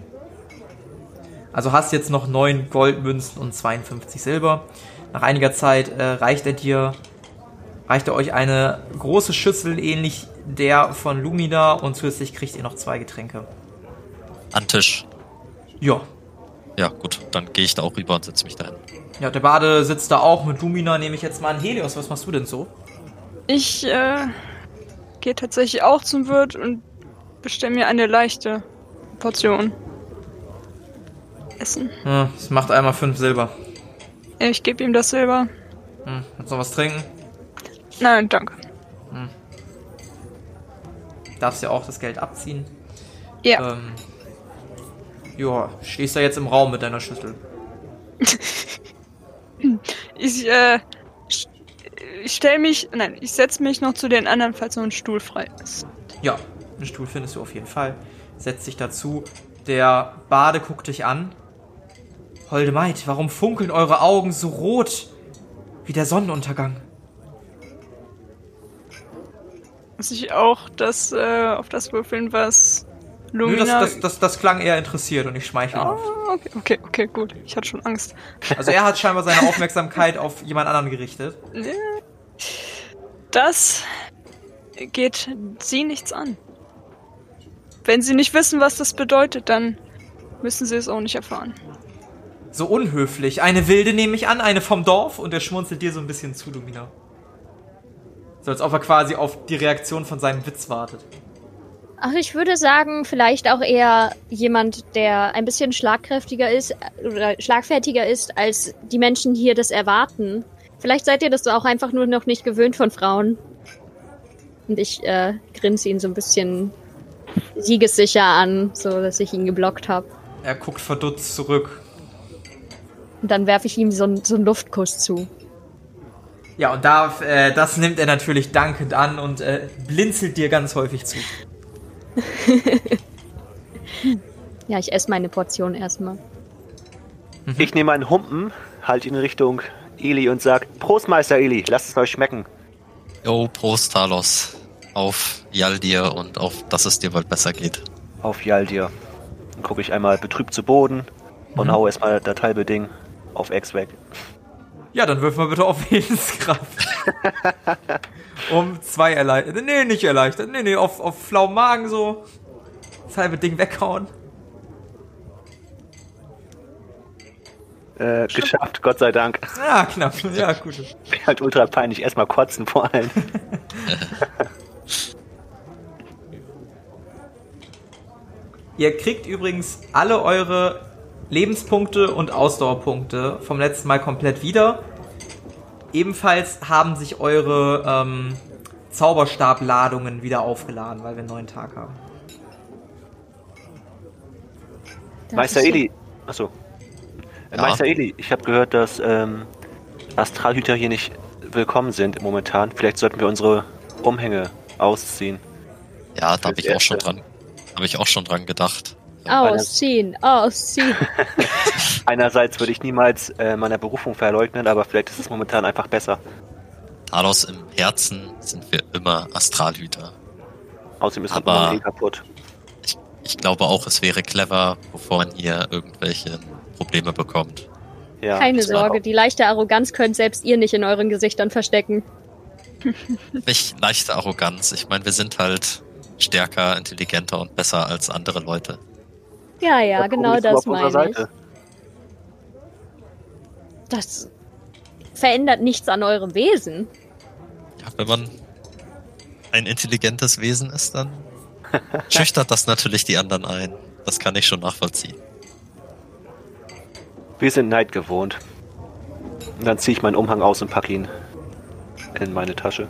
Also hast jetzt noch 9 Goldmünzen und 52 Silber. Nach einiger Zeit äh, reicht er dir, reicht er euch eine große Schüssel ähnlich der von Lumina und zusätzlich kriegt ihr noch zwei Getränke. An Tisch. Ja, Ja, gut, dann gehe ich da auch rüber und setze mich dahin. Ja, der Bade sitzt da auch mit Lumina, nehme ich jetzt mal an. Helios, was machst du denn so? Ich äh, gehe tatsächlich auch zum Wirt und bestelle mir eine leichte Portion. Essen. Ja, es macht einmal fünf Silber. Ich gebe ihm das Silber. Hm, willst du noch was trinken? Nein, danke. Darfst ja auch das Geld abziehen. Ja. Ähm, ja, stehst da jetzt im Raum mit deiner Schüssel. Ich, äh, ich stelle mich, nein, ich setze mich noch zu den anderen, falls noch ein Stuhl frei ist. Ja, einen Stuhl findest du auf jeden Fall. Setz dich dazu. Der Bade guckt dich an. Holde Maid, warum funkeln eure Augen so rot wie der Sonnenuntergang? Muss ich auch das, äh, auf das würfeln, was Nö, Lumina... das, das, das, das klang eher interessiert und ich schmeichle Ah, okay, okay, okay, gut. Ich hatte schon Angst. Also er hat scheinbar seine Aufmerksamkeit auf jemand anderen gerichtet. Das geht sie nichts an. Wenn sie nicht wissen, was das bedeutet, dann müssen sie es auch nicht erfahren. So unhöflich. Eine wilde nehme ich an, eine vom Dorf und er schmunzelt dir so ein bisschen zu, Lumina. So als ob er quasi auf die Reaktion von seinem Witz wartet. Ach, ich würde sagen, vielleicht auch eher jemand, der ein bisschen schlagkräftiger ist äh, oder schlagfertiger ist, als die Menschen hier das erwarten. Vielleicht seid ihr das auch einfach nur noch nicht gewöhnt von Frauen. Und ich äh, grinse ihn so ein bisschen siegessicher an, so dass ich ihn geblockt habe. Er guckt verdutzt zurück. Und dann werfe ich ihm so, einen- so einen Luftkuss zu. Ja, und da, äh, das nimmt er natürlich dankend an und äh, blinzelt dir ganz häufig zu. Ja, ich esse meine Portion erstmal. Ich nehme einen Humpen, halte ihn in Richtung Eli und sag: Prost, Meister Eli, lasst es euch schmecken. Jo, Prost, Talos. Auf Jaldir und auf, dass es dir bald besser geht. Auf Jaldir. Dann gucke ich einmal betrübt zu Boden, Und Mhm. hau erstmal das halbe Ding auf X weg. Ja, dann wirf mal bitte auf Willenskraft. um zwei erleichtert. Nee, nicht erleichtert. Nee, nee, auf, auf flauem Magen so. Das halbe Ding weghauen. Äh, geschafft, Gott sei Dank. Ah, knapp. Ja, gut. Wäre halt ultra peinlich. Erstmal kotzen vor allem. Ihr kriegt übrigens alle eure Lebenspunkte und Ausdauerpunkte vom letzten Mal komplett wieder. Ebenfalls haben sich eure ähm, Zauberstabladungen wieder aufgeladen, weil wir einen neuen Tag haben. Das Meister Eli. Achso. Äh, Ja. Meister Eli, ich habe gehört, dass ähm, Astralhüter hier nicht willkommen sind momentan. Vielleicht sollten wir unsere Umhänge ausziehen. Ja, da habe ich auch schon Erste. dran, habe ich auch schon dran gedacht. Ausziehen, ausziehen. Einerseits würde ich niemals äh, meiner Berufung verleugnen, aber vielleicht ist es momentan einfach besser. Talos im Herzen sind wir immer Astralhüter. Außerdem ist Aber- kaputt. Ich, ich glaube auch, es wäre clever, bevor man hier irgendwelche Probleme bekommt. Ja, Keine Sorge, die leichte Arroganz könnt selbst ihr nicht in euren Gesichtern verstecken. Nicht leichte Arroganz. Ich meine, wir sind halt stärker, intelligenter und besser als andere Leute. Ja, ja, genau das meine ich. Seite. Das verändert nichts an eurem Wesen. Ja, wenn man ein intelligentes Wesen ist, dann schüchtert das natürlich die anderen ein. Das kann ich schon nachvollziehen. Wir sind Neid gewohnt. Und dann ziehe ich meinen Umhang aus und packe ihn in meine Tasche.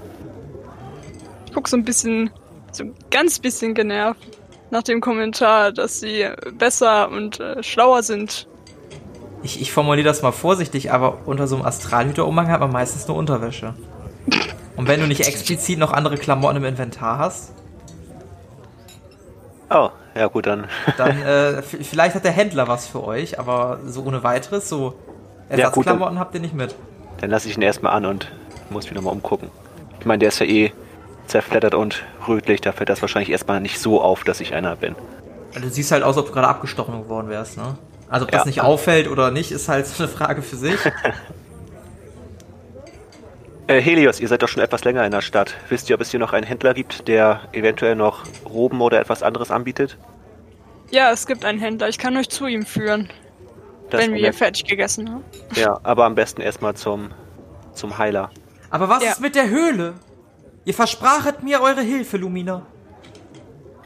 Ich guck so ein bisschen, so ein ganz bisschen genervt nach dem Kommentar, dass sie besser und äh, schlauer sind. Ich, ich formuliere das mal vorsichtig, aber unter so einem Astralhüter-Umhang hat man meistens nur Unterwäsche. Und wenn du nicht explizit noch andere Klamotten im Inventar hast, Oh, ja gut, dann. dann äh, vielleicht hat der Händler was für euch, aber so ohne weiteres, so Ja, gut, Ersatzklamotten habt ihr nicht mit. Dann lasse ich ihn erstmal an und muss mich nochmal umgucken. Ich meine, der ist ja eh zerfleddert und rötlich, da fällt das wahrscheinlich erstmal nicht so auf, dass ich einer bin. Also du siehst halt aus, ob du gerade abgestochen geworden wärst, ne? Also ob das Ja. nicht auffällt oder nicht, ist halt so eine Frage für sich. Äh, Helios, ihr seid doch schon etwas länger in der Stadt. Wisst ihr, ob es hier noch einen Händler gibt, der eventuell noch Roben oder etwas anderes anbietet? Ja, es gibt einen Händler. Ich kann euch zu ihm führen, Das wenn wir Moment- fertig gegessen haben. Ja, aber am besten erstmal zum, zum Heiler. Aber was Ja. ist mit der Höhle? Ihr versprachet mir eure Hilfe, Lumina.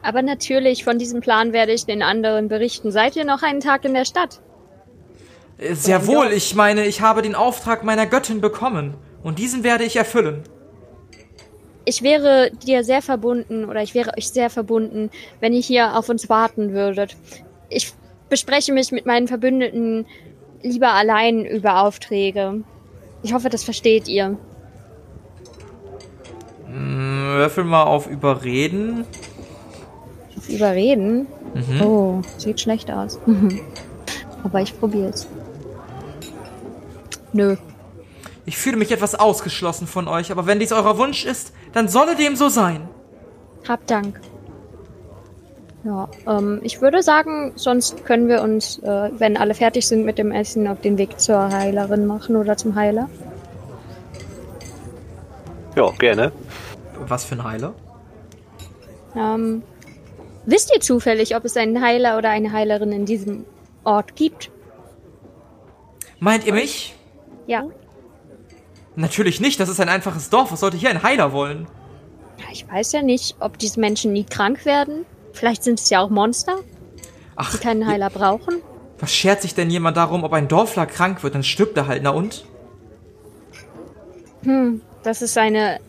Aber natürlich, von diesem Plan werde ich den anderen berichten. Seid ihr noch einen Tag in der Stadt? Äh, Sehr wohl, ich meine, ich habe den Auftrag meiner Göttin bekommen. Und diesen werde ich erfüllen. Ich wäre dir sehr verbunden oder ich wäre euch sehr verbunden, wenn ihr hier auf uns warten würdet. Ich bespreche mich mit meinen Verbündeten lieber allein über Aufträge. Ich hoffe, das versteht ihr. Würfel mal auf Überreden. Überreden? Mhm. Oh, sieht schlecht aus. Aber ich probier's. Nö. Ich fühle mich etwas ausgeschlossen von euch, aber wenn dies euer Wunsch ist, dann solle dem so sein. Hab Dank. Ja, ähm, ich würde sagen, sonst können wir uns, äh, wenn alle fertig sind mit dem Essen, auf den Weg zur Heilerin machen oder zum Heiler. Ja, gerne. Was für ein Heiler? Ähm, wisst ihr zufällig, ob es einen Heiler oder eine Heilerin in diesem Ort gibt? Meint ihr mich? Ja. Natürlich nicht, das ist ein einfaches Dorf. Was sollte hier ein Heiler wollen? Ich weiß ja nicht, ob diese Menschen nie krank werden. Vielleicht sind es ja auch Monster, Ach, die keinen Heiler brauchen. was schert sich denn jemand darum, ob ein Dorfler krank wird? Dann stirbt er halt, na und? Hm, das ist eine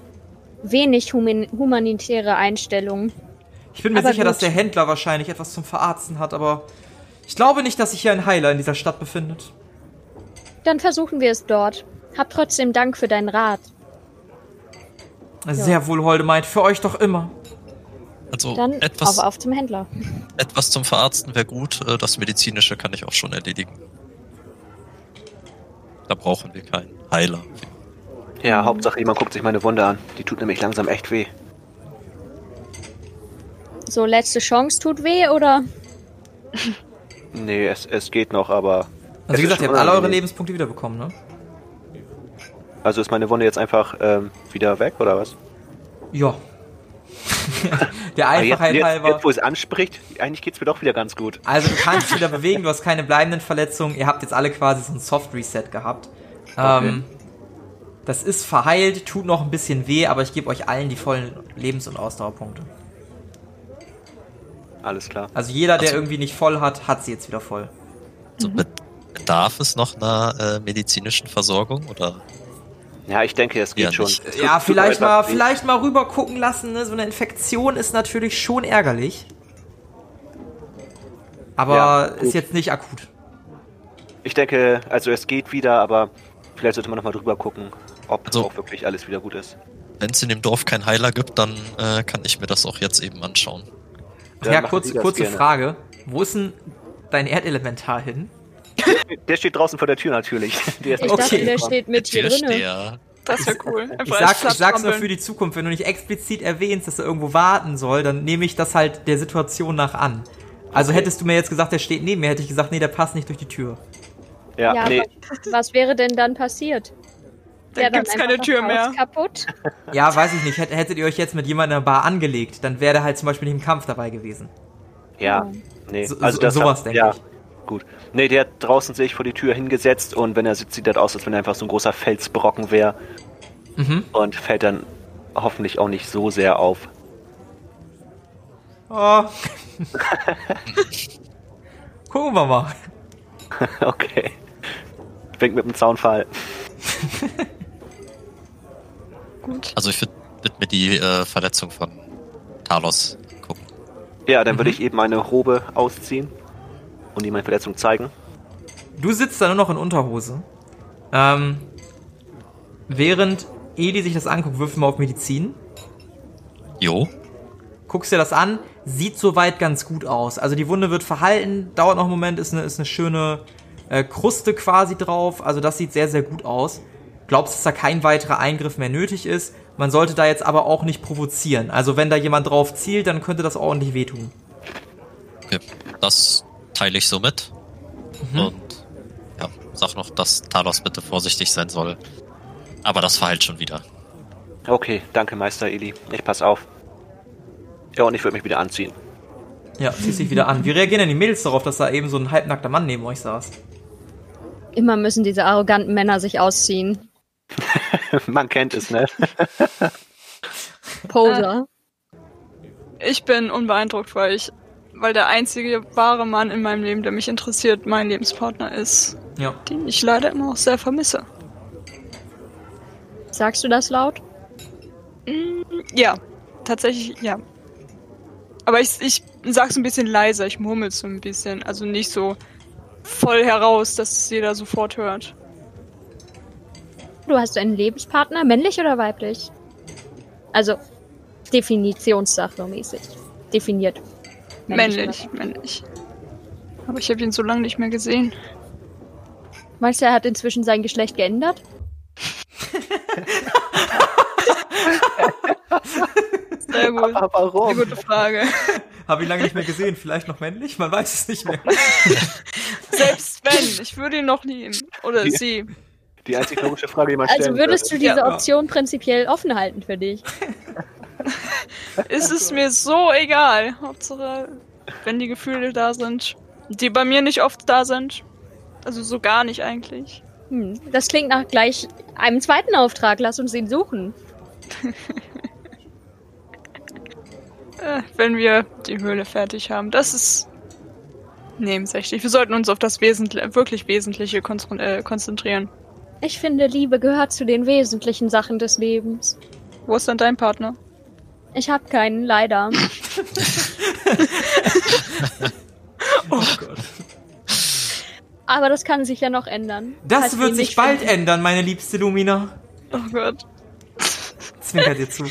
wenig human humanitäre Einstellung. Ich bin mir Aber sicher, dass gut. der Händler wahrscheinlich etwas zum Verarzten hat, aber ich glaube nicht, dass sich hier ein Heiler in dieser Stadt befindet. Dann versuchen wir es dort. Hab trotzdem Dank für deinen Rat. Sehr wohl, Holdemeid, für euch doch immer. Also Dann etwas, auf, auf zum Händler. etwas zum Verarzten wäre gut. äh, Das Medizinische kann ich auch schon erledigen. Da brauchen wir keinen Heiler. Ja, Hauptsache jemand guckt sich meine Wunde an. Die tut nämlich langsam echt weh. So, letzte Chance tut weh, oder? Nee, es, es geht noch, aber. Also wie ist gesagt, ihr habt alle eure. Lebenspunkte wiederbekommen, ne? Also ist meine Wunde jetzt einfach ähm, wieder weg, oder was? Ja. Der Einfachheit jetzt, halber. jetzt, wo es anspricht, eigentlich geht's mir doch wieder ganz gut. Also du kannst dich wieder bewegen, du hast keine bleibenden Verletzungen. Ihr habt jetzt alle quasi so ein Soft Reset gehabt. Ähm, das ist verheilt, tut noch ein bisschen weh, aber ich gebe euch allen die vollen Lebens- und Ausdauerpunkte. Alles klar. Also jeder, der Also- irgendwie nicht voll hat, hat sie jetzt wieder voll. Also bet- bedarf es noch einer äh, medizinischen Versorgung oder? Ja, ich denke, es geht Ja, schon. Es Ja, vielleicht mal, weh. vielleicht mal rüber gucken lassen. Ne? So eine Infektion ist natürlich schon ärgerlich. Aber Ja, ist jetzt nicht akut. Ich denke, also es geht wieder, aber vielleicht sollte man nochmal drüber gucken, ob Also- auch wirklich alles wieder gut ist. Wenn es in dem Dorf keinen Heiler gibt, dann äh, kann ich mir das auch jetzt eben anschauen. Ach ja, kurz, kurze gerne. Frage. Wo ist denn dein Erdelementar hin? Der steht draußen vor der Tür natürlich. Der ist Ich Okay. dachte, der steht mit hier drinne. Türsteher. Das wäre cool. Ich, Einfach sag, als ich sag's nur für die Zukunft. Wenn du nicht explizit erwähnst, dass er irgendwo warten soll, dann nehme ich das halt der Situation nach an. Also Okay. hättest du mir jetzt gesagt, der steht neben mir, hätte ich gesagt, nee, der passt nicht durch die Tür. ja, Ja, nee, was wäre denn dann passiert? Dann Wäre gibt's keine Tür mehr. Kaputt? Ja, weiß ich nicht. Hätt- Hättet ihr euch jetzt mit jemandem in der Bar angelegt, dann wäre der halt zum Beispiel nicht im Kampf dabei gewesen. ja, nee. So- also so- das sowas hat, denke ja, ich. Gut. Nee, der hat draußen sich vor die Tür hingesetzt und wenn er sitzt, sieht das aus, als wenn er einfach so ein großer Felsbrocken wäre Mhm. und fällt dann hoffentlich auch nicht so sehr auf. Oh. Gucken wir mal. okay. Fängt mit dem Zaunfall. Gut. Also ich würde würd mir die äh, Verletzung von Talos gucken. Ja, dann Mhm. würde ich eben meine Robe ausziehen und ihm meine Verletzung zeigen. Du sitzt da nur noch in Unterhose. Ähm, während Eli sich das anguckt, würfel mal auf Medizin. Jo. Guckst dir das an, sieht soweit ganz gut aus. Also die Wunde wird verhalten, dauert noch einen Moment, ist eine, ist eine schöne äh, Kruste quasi drauf. Also das sieht sehr, sehr gut aus. Glaubst, dass da kein weiterer Eingriff mehr nötig ist. Man sollte da jetzt aber auch nicht provozieren. Also wenn da jemand drauf zielt, dann könnte das ordentlich wehtun. Okay. Das teile ich so mit. Mhm. Und ja, sag noch, dass Talos bitte vorsichtig sein soll. Aber das verheilt schon wieder. Okay, danke Meister Eli. Ich pass auf. Ja, und ich würde mich wieder anziehen. Ja, ziehst dich wieder an. Wie reagieren denn die Mädels darauf, dass da eben so ein halbnackter Mann neben euch saß? Immer müssen diese arroganten Männer sich ausziehen. Man kennt es, ne? Poser. Ich bin unbeeindruckt, weil ich, weil der einzige wahre Mann in meinem Leben, der mich interessiert, mein Lebenspartner ist, Ja. den ich leider immer noch sehr vermisse. Sagst du das laut? Ja, tatsächlich, ja. Aber ich, ich sag's ein bisschen leiser, ich murmel so ein bisschen, also nicht so voll heraus, dass es jeder sofort hört. Du hast einen Lebenspartner, männlich oder weiblich? Also, Definitionssache mäßig. Definiert. Männlich, männlich. Aber ich habe ihn so lange nicht mehr gesehen. Meinst du, er hat inzwischen sein Geschlecht geändert? Sehr gut. Aber warum? Eine gute Frage. Habe ihn lange nicht mehr gesehen. Vielleicht noch männlich? Man weiß es nicht mehr. Selbst wenn, ich würde ihn noch nehmen. Oder sie. Die einzig logische Frage, die man stellen Also würdest du würde. diese Ja. Option prinzipiell offen halten für dich? Ist es mir so egal. Hauptsache, wenn die Gefühle da sind, die bei mir nicht oft da sind. Also so gar nicht eigentlich. Hm, das klingt nach gleich einem zweiten Auftrag. Lass uns ihn suchen. Äh, wenn wir die Höhle fertig haben. Das ist nebensächlich. Wir sollten uns auf das Wesentliche, wirklich Wesentliche äh, konzentrieren. Ich finde, Liebe gehört zu den wesentlichen Sachen des Lebens. Wo ist dann dein Partner? Ich habe keinen, leider. Oh Gott. Aber das kann sich ja noch ändern. Das wird sich bald finden. ändern, meine liebste Lumina. Oh Gott. Zwinkert dir zu.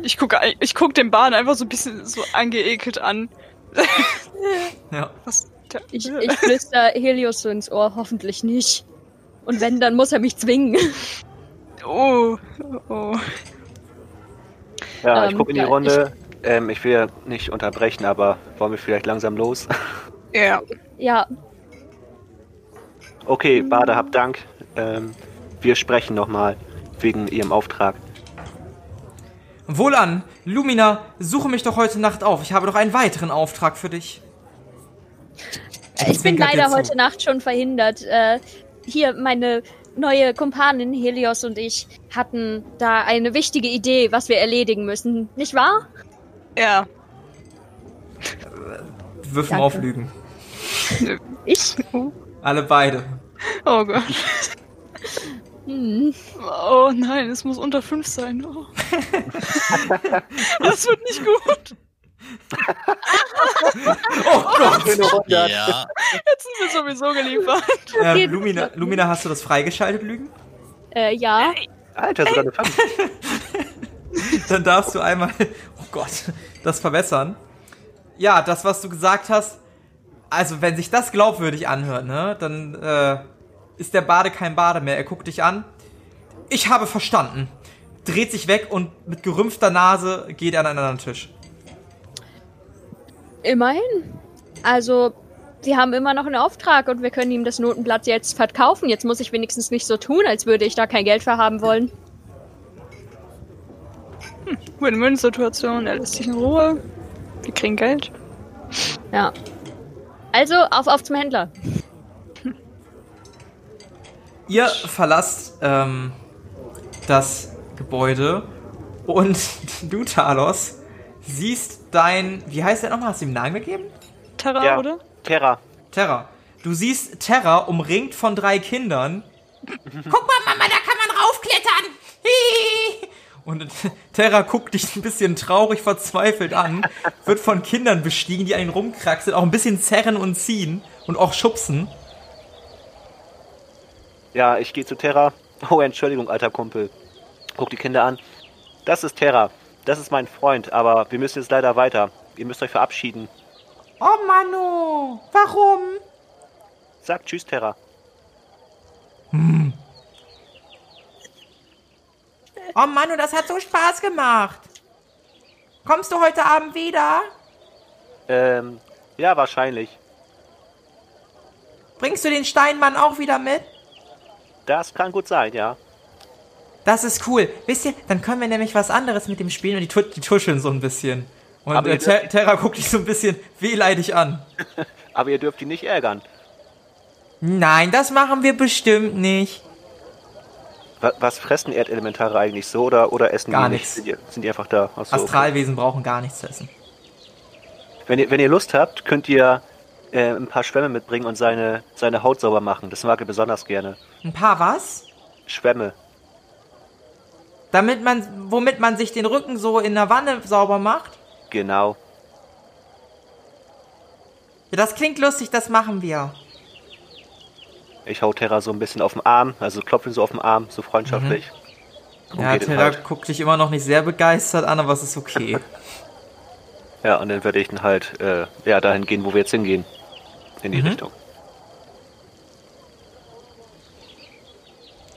Ich gucke ich guck den Bahn einfach so ein bisschen so angeekelt an. Ja. Was? Ich, ich flüster Helios so ins Ohr, hoffentlich nicht. Und wenn, dann muss er mich zwingen. oh, oh. Ja, ich Ähm, gucke in die ja, Runde. Ähm, ich will ja nicht unterbrechen, aber wollen wir vielleicht langsam los? Ja. Ja, Okay, Bade, hab Dank. Ähm, wir sprechen nochmal wegen Ihrem Auftrag. Wohlan, Lumina, suche mich doch heute Nacht auf. Ich habe doch einen weiteren Auftrag für dich. ich bin zwinkert dir leider heute Nacht schon verhindert. Äh, hier, meine neue Kumpanin Helios und ich hatten da eine wichtige Idee, was wir erledigen müssen. Nicht wahr? Ja. Wirf mal Danke. auf Lügen. Ich? Alle beide. Oh Gott. Hm. Oh nein, es muss unter 5 sein. Oh. das wird nicht gut. Oh Gott! Ja, Jetzt sind wir sowieso geliefert. Ähm, Lumina, Lumina, hast du das freigeschaltet, Lügen? Äh, ja. Alter, sogar eine 5. Dann darfst du einmal, oh Gott, das verbessern. Ja, das, was du gesagt hast, also wenn sich das glaubwürdig anhört, ne, dann äh, ist der Bade kein Bade mehr. Er guckt dich an. Ich habe verstanden. Dreht sich weg und mit gerümpfter Nase geht er an einen anderen Tisch. Immerhin. Also, wir haben immer noch einen Auftrag und wir können ihm das Notenblatt jetzt verkaufen. Jetzt muss ich wenigstens nicht so tun, als würde ich da kein Geld für haben wollen. Win-Win-Situation. Er lässt sich in Ruhe. Wir kriegen Geld. Ja. Also, auf, auf zum Händler. Ihr verlasst ähm, das Gebäude und du, Talos, siehst dein, wie heißt der nochmal? Hast du ihm einen Namen gegeben? Terra, Ja, oder? Terra. Terra. Du siehst Terra umringt von drei Kindern. Guck mal, Mama, da kann man raufklettern. Hihi. Und Terra guckt dich ein bisschen traurig, verzweifelt an, wird von Kindern bestiegen, die an ihn rumkraxeln, auch ein bisschen zerren und ziehen und auch schubsen. Ja, ich gehe zu Terra. Oh, Entschuldigung, alter Kumpel. Guck die Kinder an. Das ist Terra. Das ist mein Freund, aber wir müssen jetzt leider weiter. Ihr müsst euch verabschieden. Oh Manu, warum? Sagt Tschüss, Terra. Oh Manu, das hat so Spaß gemacht. Kommst du heute Abend wieder? Ähm, ja, wahrscheinlich. Bringst du den Steinmann auch wieder mit? Das kann gut sein, ja. Das ist cool. Wisst ihr, dann können wir nämlich was anderes mit dem spielen und die, tu die tuscheln so ein bisschen. Und Aber äh, Ter Terra guckt dich so ein bisschen wehleidig an. Aber ihr dürft ihn nicht ärgern. Nein, das machen wir bestimmt nicht. Wa- Was fressen Erdelementare eigentlich so oder, oder essen Gar die nicht? nichts. Sind die, sind die einfach da? Ach so, okay. Astralwesen brauchen gar nichts zu essen. Wenn ihr, wenn ihr Lust habt, könnt ihr äh, ein paar Schwämme mitbringen und seine, seine Haut sauber machen. Das mag er besonders gerne. Ein paar was? Schwämme. Damit man, womit man sich den Rücken so in der Wanne sauber macht? Genau. Ja, das klingt lustig, das machen wir. Ich hau Terra so ein bisschen auf den Arm, also klopfe so auf den Arm, so freundschaftlich. Und Ja, Terra halt. guckt dich immer noch nicht sehr begeistert an, aber es ist okay. Ja, und dann werde ich dann halt äh, ja, dahin gehen, wo wir jetzt hingehen. In die Mhm. Richtung.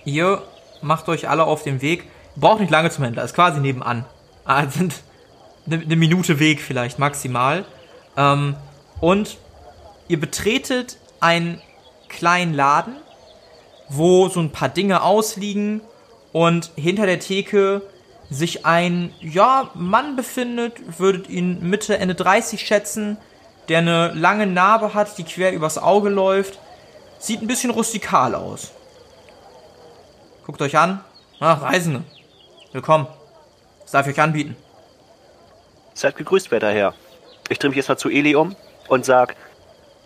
Ihr macht euch alle auf den Weg. Braucht nicht lange zum Händler, ist quasi nebenan. Es sind eine ne Minute Weg vielleicht maximal. Ähm, und ihr betretet einen kleinen Laden, wo so ein paar Dinge ausliegen und hinter der Theke sich ein, ja, Mann befindet, würdet ihn Mitte, Ende 30 schätzen, der eine lange Narbe hat, die quer übers Auge läuft. Sieht ein bisschen rustikal aus. Guckt euch an. Ach, Reisende. Willkommen. Was darf ich euch anbieten? Seid gegrüßt, werter Herr. Ich drehe mich jetzt mal zu Eli um und sag,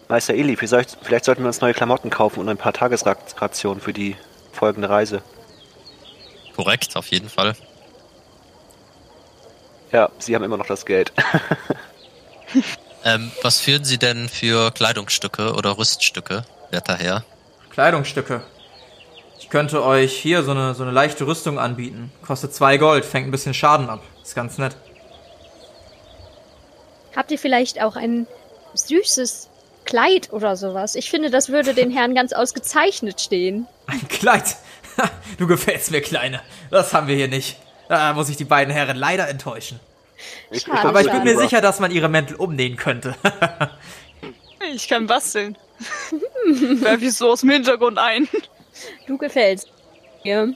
Meister Eli, vielleicht, vielleicht sollten wir uns neue Klamotten kaufen und ein paar Tagesrationen für die folgende Reise. korrekt, auf jeden Fall. Ja, Sie haben immer noch das Geld. Ähm, was führen Sie denn für Kleidungsstücke oder Rüststücke, werter Herr? Kleidungsstücke. Ich könnte euch hier so eine, so eine leichte Rüstung anbieten. Kostet zwei Gold, fängt ein bisschen Schaden ab. Ist ganz nett. Habt ihr vielleicht auch ein süßes Kleid oder sowas? Ich finde, das würde den Herrn ganz ausgezeichnet stehen. Ein Kleid. Du gefällst mir, Kleine. Das haben wir hier nicht. Da muss ich die beiden Herren leider enttäuschen. Ich, Schade. Aber ich bin mir sicher, dass man ihre Mäntel umnähen könnte. Ich kann basteln. Werf ich so aus dem Hintergrund ein. Du gefällst. Ja.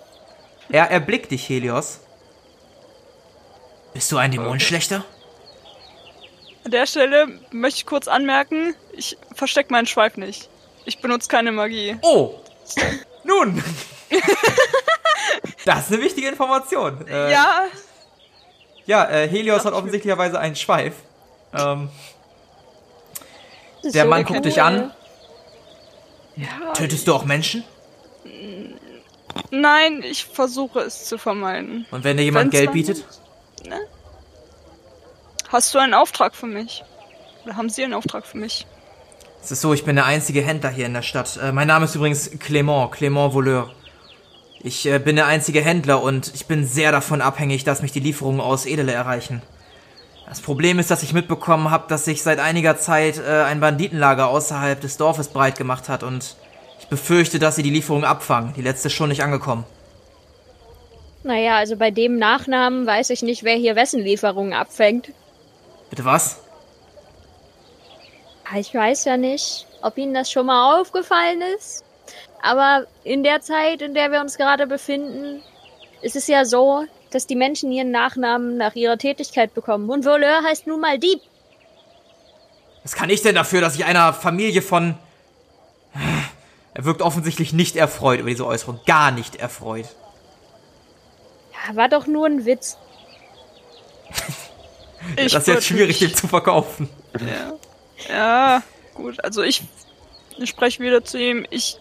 Er erblickt dich, Helios. Bist du ein Dämonenschlechter? An der Stelle möchte ich kurz anmerken, ich verstecke meinen Schweif nicht. Ich benutze keine Magie. Oh! Nun! das ist eine wichtige Information. Äh, Ja, Ja, äh, Helios hat offensichtlicherweise einen Schweif. Ähm, der so Mann guckt cool. dich an. ja. Tötest du auch Menschen? Nein, ich versuche es zu vermeiden. Und wenn dir jemand Wenn's Geld bietet? Hast du einen Auftrag für mich? Oder haben Sie einen Auftrag für mich? Es ist so, ich bin der einzige Händler hier in der Stadt. Äh, mein Name ist übrigens Clément, Clément Voleur. Ich äh, bin der einzige Händler und ich bin sehr davon abhängig, dass mich die Lieferungen aus Edele erreichen. Das Problem ist, dass ich mitbekommen habe, dass sich seit einiger Zeit äh, ein Banditenlager außerhalb des Dorfes breit gemacht hat und ich befürchte, dass sie die Lieferung abfangen. Die letzte ist schon nicht angekommen. Naja, also bei dem Nachnamen weiß ich nicht, wer hier wessen Lieferungen abfängt. Bitte was? Ah, Ich weiß ja nicht, ob Ihnen das schon mal aufgefallen ist. Aber in der Zeit, in der wir uns gerade befinden, ist es ja so, dass die Menschen ihren Nachnamen nach ihrer Tätigkeit bekommen. Und Voleur heißt nun mal Dieb. Was kann ich denn dafür, dass ich einer Familie von... Er wirkt offensichtlich nicht erfreut über diese Äußerung. Gar nicht erfreut. Ja, war doch nur ein Witz. Ich das ist jetzt schwierig, dem mich- zu verkaufen. Ja. ja, gut. Also ich, ich spreche wieder zu ihm. Ich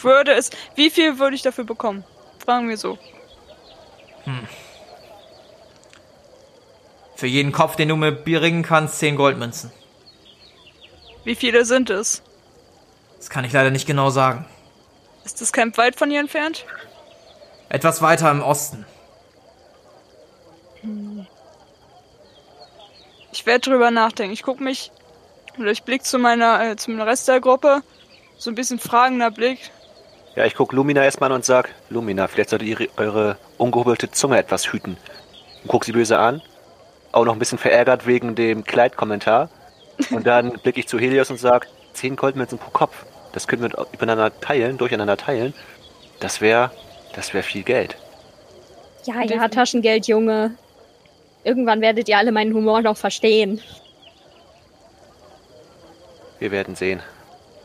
würde es. Wie viel würde ich dafür bekommen? Fragen wir so. Für jeden Kopf, den du mir bringen kannst, 10 Goldmünzen. Wie viele sind es? Das kann ich leider nicht genau sagen. Ist das Camp weit von hier entfernt? Etwas weiter im Osten. Ich werde drüber nachdenken. Ich gucke mich, oder ich blick zu meiner, äh, zum Rest der Gruppe. So ein bisschen fragender Blick. Ja, ich guck Lumina erstmal an und sag, Lumina, vielleicht solltet ihr eure ungehobelte Zunge etwas hüten. Und guck sie böse an. Auch noch ein bisschen verärgert wegen dem Kleidkommentar. Und dann blicke ich zu Helios und sag, 10 Goldmünzen pro Kopf. Das können wir übereinander teilen, durcheinander teilen. Das wäre, das wäre viel Geld. Ja, ja. Taschengeld, Junge. Irgendwann werdet ihr alle meinen Humor noch verstehen. Wir werden sehen.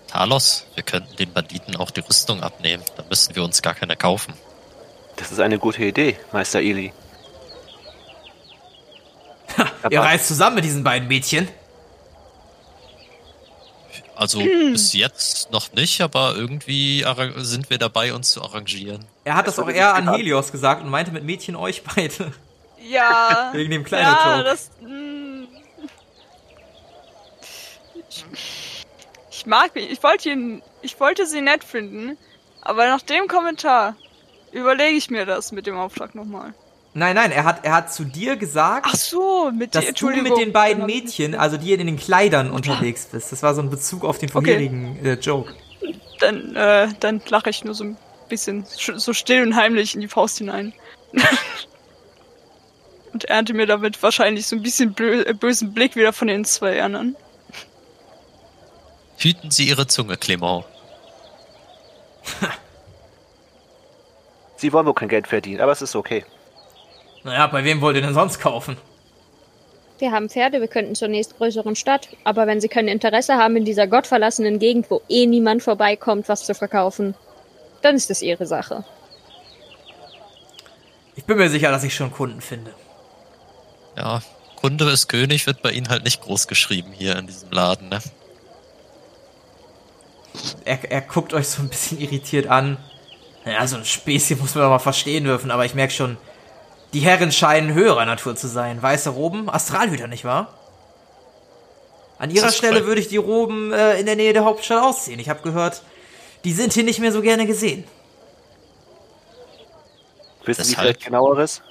Talos, wir könnten den Banditen auch die Rüstung abnehmen. Dann müssten wir uns gar keine kaufen. Das ist eine gute Idee, Meister Eli. Ihr reist zusammen mit diesen beiden Mädchen. Also bis jetzt noch nicht, aber irgendwie sind wir dabei, uns zu arrangieren. Er hat das auch eher an. Helios gesagt und meinte mit Mädchen euch beide. Ja. Wegen dem ja, Kleiderjoke. das. Ich, ich mag ihn. Ich wollte ihn. Ich wollte sie nett finden. Aber nach dem Kommentar überlege ich mir das mit dem Auftrag nochmal. Nein, nein, er hat, er hat zu dir gesagt, Ach so, mit dass du mit den beiden ich- Mädchen, also die in den Kleidern unterwegs bist. Das war so ein Bezug auf den vorherigen äh, Joke. Dann, äh, dann lache ich nur so ein bisschen sch- so still und heimlich in die Faust hinein. und ernte mir damit wahrscheinlich so ein bisschen blö äh, bösen Blick wieder von den zwei anderen. Hüten Sie Ihre Zunge, Clement. Sie wollen wohl kein Geld verdienen, aber es ist okay. Naja, bei wem wollt ihr denn sonst kaufen? Wir haben Pferde, wir könnten zur nächstgrößeren Stadt. Aber wenn Sie kein Interesse haben, in dieser gottverlassenen Gegend, wo eh niemand vorbeikommt, was zu verkaufen, dann ist es Ihre Sache. Ich bin mir sicher, dass ich schon Kunden finde. Ja, Kunde ist König wird bei Ihnen halt nicht groß geschrieben hier in diesem Laden, ne? Er, er guckt euch so ein bisschen irritiert an. Naja, so ein Späßchen muss man doch mal verstehen dürfen, aber ich merke schon, die Herren scheinen höherer Natur zu sein. Weiße Roben, Astralhüter, nicht wahr? An ihrer Stelle würde ich die Roben äh, in der Nähe der Hauptstadt ausziehen. Ich habe gehört, die sind hier nicht mehr so gerne gesehen. Wissen Sie vielleicht genaueres?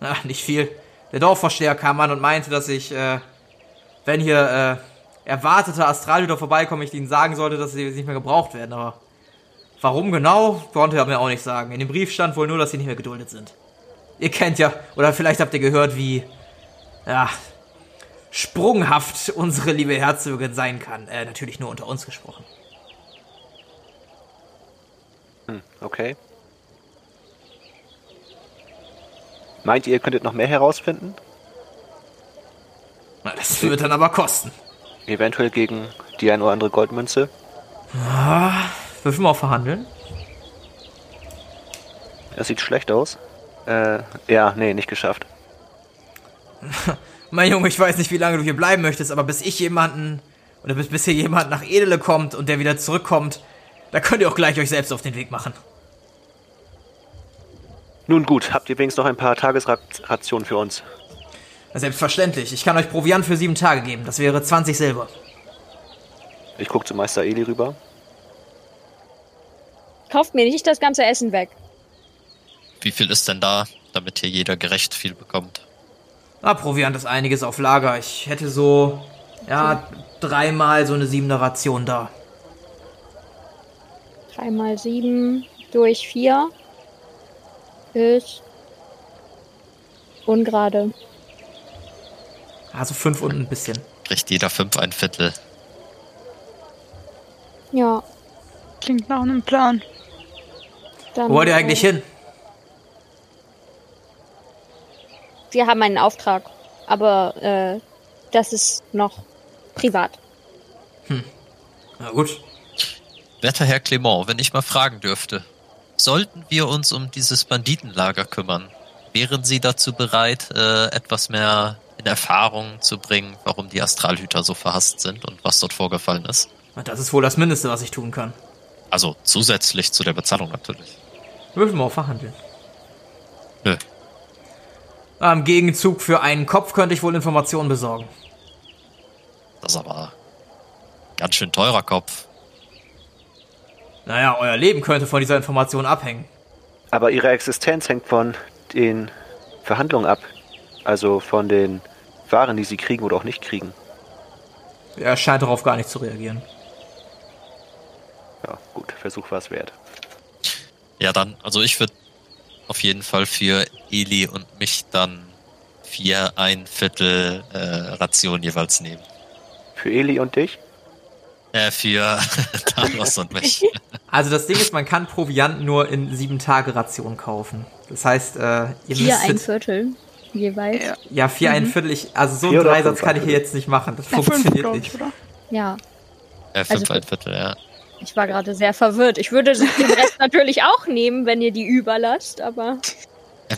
Ach, nicht viel. Der Dorfvorsteher kam an und meinte, dass ich, äh, wenn hier äh, erwartete Astralhüter vorbeikommen, ich ihnen sagen sollte, dass sie nicht mehr gebraucht werden. Aber warum genau, konnte er mir auch nicht sagen. In dem Brief stand wohl nur, dass sie nicht mehr geduldet sind. Ihr kennt ja, oder vielleicht habt ihr gehört, wie, ja, sprunghaft unsere liebe Herzogin sein kann. Äh, natürlich nur unter uns gesprochen. Hm, okay. Meint ihr, ihr könntet noch mehr herausfinden? Na, das wird dann aber kosten. Eventuell gegen die ein oder andere Goldmünze? Würfeln wir auf Verhandeln? Das sieht schlecht aus. Äh, ja, nee, nicht geschafft. Mein Junge, ich weiß nicht, wie lange du hier bleiben möchtest, aber bis ich jemanden, oder bis, bis hier jemand nach Edele kommt und der wieder zurückkommt, da könnt ihr auch gleich euch selbst auf den Weg machen. Nun gut, habt ihr wenigstens noch ein paar Tagesrationen für uns? Selbstverständlich. Ich kann euch Proviant für sieben Tage geben. Das wäre 20 Silber. Ich gucke zu Meister Eli rüber. Kauft mir nicht das ganze Essen weg. Wie viel ist denn da, damit hier jeder gerecht viel bekommt? Ah, Proviant ist einiges auf Lager. Ich hätte so, ja, dreimal so eine siebener Ration da. Drei mal sieben durch vier ist ungerade. Also fünf und ein bisschen. Kriegt jeder fünf ein Viertel. Ja, Klingt nach einem Plan. dann. Wo wollt ihr eigentlich hin? Wir haben einen Auftrag, aber äh, das ist noch privat. Na gut. Werter Herr Clement, wenn ich mal fragen dürfte, sollten wir uns um dieses Banditenlager kümmern? Wären Sie dazu bereit, äh, etwas mehr in Erfahrung zu bringen, warum die Astralhüter so verhasst sind und was dort vorgefallen ist? Das ist wohl das Mindeste, was ich tun kann. Also zusätzlich zu der Bezahlung natürlich. Würfeln wir auf Verhandeln. Nö. Im Gegenzug für einen Kopf könnte ich wohl Informationen besorgen. Das ist aber ganz schön teurer Kopf. Naja, euer Leben könnte von dieser Information abhängen. Aber ihre Existenz hängt von den Verhandlungen ab. Also von den Waren, die sie kriegen oder auch nicht kriegen. Er scheint darauf gar nicht zu reagieren. Ja, gut, Versuch war es wert. Ja, dann, also ich würde auf jeden Fall für Eli und mich dann vier ein Viertel äh, Ration jeweils nehmen. Für Eli und dich? Äh, für Talos und mich. Also das Ding ist, man kann Proviant nur in sieben Tage Ration kaufen. Das heißt, äh, ihr Vier ein. Viertel jeweils. Ja. Ja, vier ein Viertel. Ich, also so einen Dreisatz fünf kann ich hier jetzt nicht machen. Das Fünf, funktioniert glaube nicht. ich, oder? Ja, Äh, fünf Also- ein Viertel, ja. Ich war gerade sehr verwirrt. Ich würde den Rest natürlich auch nehmen, wenn ihr die überlasst, aber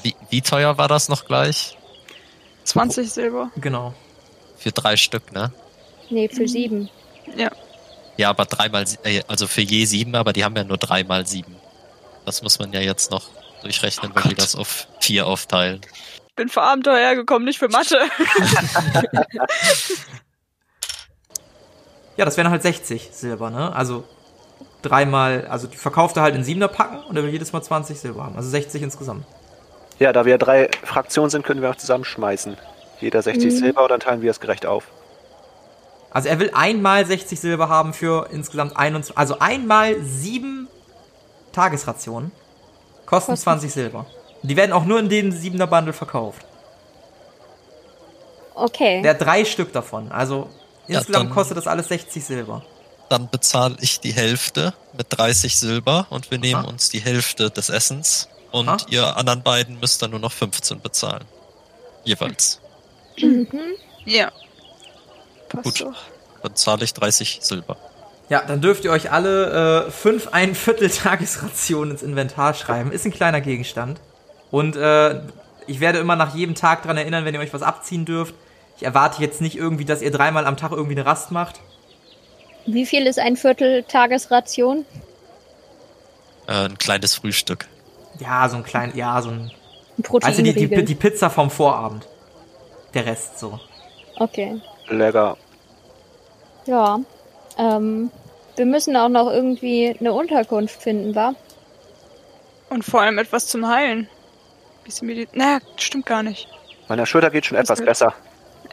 Wie, wie teuer war das noch gleich? 20 Silber. Genau. Für drei Stück, ne? nee, für sieben. Ja. Ja, aber dreimal, äh, also für je sieben, aber die haben ja nur dreimal sieben. Das muss man ja jetzt noch durchrechnen, Oh wenn die das auf vier aufteilen. Ich bin für Abenteuer hergekommen, nicht für Mathe. Ja, das wären halt 60 Silber, ne? Also dreimal, also die verkaufte halt in Siebener packen und er will jedes Mal 20 Silber haben. Also 60 insgesamt. Ja, da wir drei Fraktionen sind, können wir auch zusammenschmeißen. Jeder 60 Mhm. Silber und dann teilen wir es gerecht auf. Also er will einmal 60 Silber haben für insgesamt 21, also einmal sieben Tagesrationen. Kosten Kosten. 20 Silber. Die werden auch nur in dem Siebener Bundle verkauft. Okay. Der hat drei Stück davon. Also Ja, insgesamt kostet das alles 60 Silber. Dann bezahle ich die Hälfte mit 30 Silber und wir nehmen Aha. uns die Hälfte des Essens und Aha. ihr anderen beiden müsst dann nur noch 15 bezahlen. Jeweils. Mhm. Ja. Passt Gut. doch. Dann zahle ich 30 Silber. Ja, dann dürft ihr euch alle äh, fünf ein Viertel Tagesrationen ins Inventar schreiben. Ist ein kleiner Gegenstand. Und äh, ich werde immer nach jedem Tag dran erinnern, wenn ihr euch was abziehen dürft. Ich erwarte jetzt nicht irgendwie, dass ihr dreimal am Tag irgendwie eine Rast macht. Wie viel ist ein Viertel Tagesration? Äh, ein kleines Frühstück. Ja, so ein klein, ja, so ein. Ein Also die, die, die Pizza vom Vorabend. Der Rest so. Okay. Lecker. Ja. Ähm, wir müssen auch noch irgendwie eine Unterkunft finden, wa? Und vor allem etwas zum Heilen. Bisschen Medi Naja, stimmt gar nicht. Meiner Schulter geht schon Das etwas wird- besser.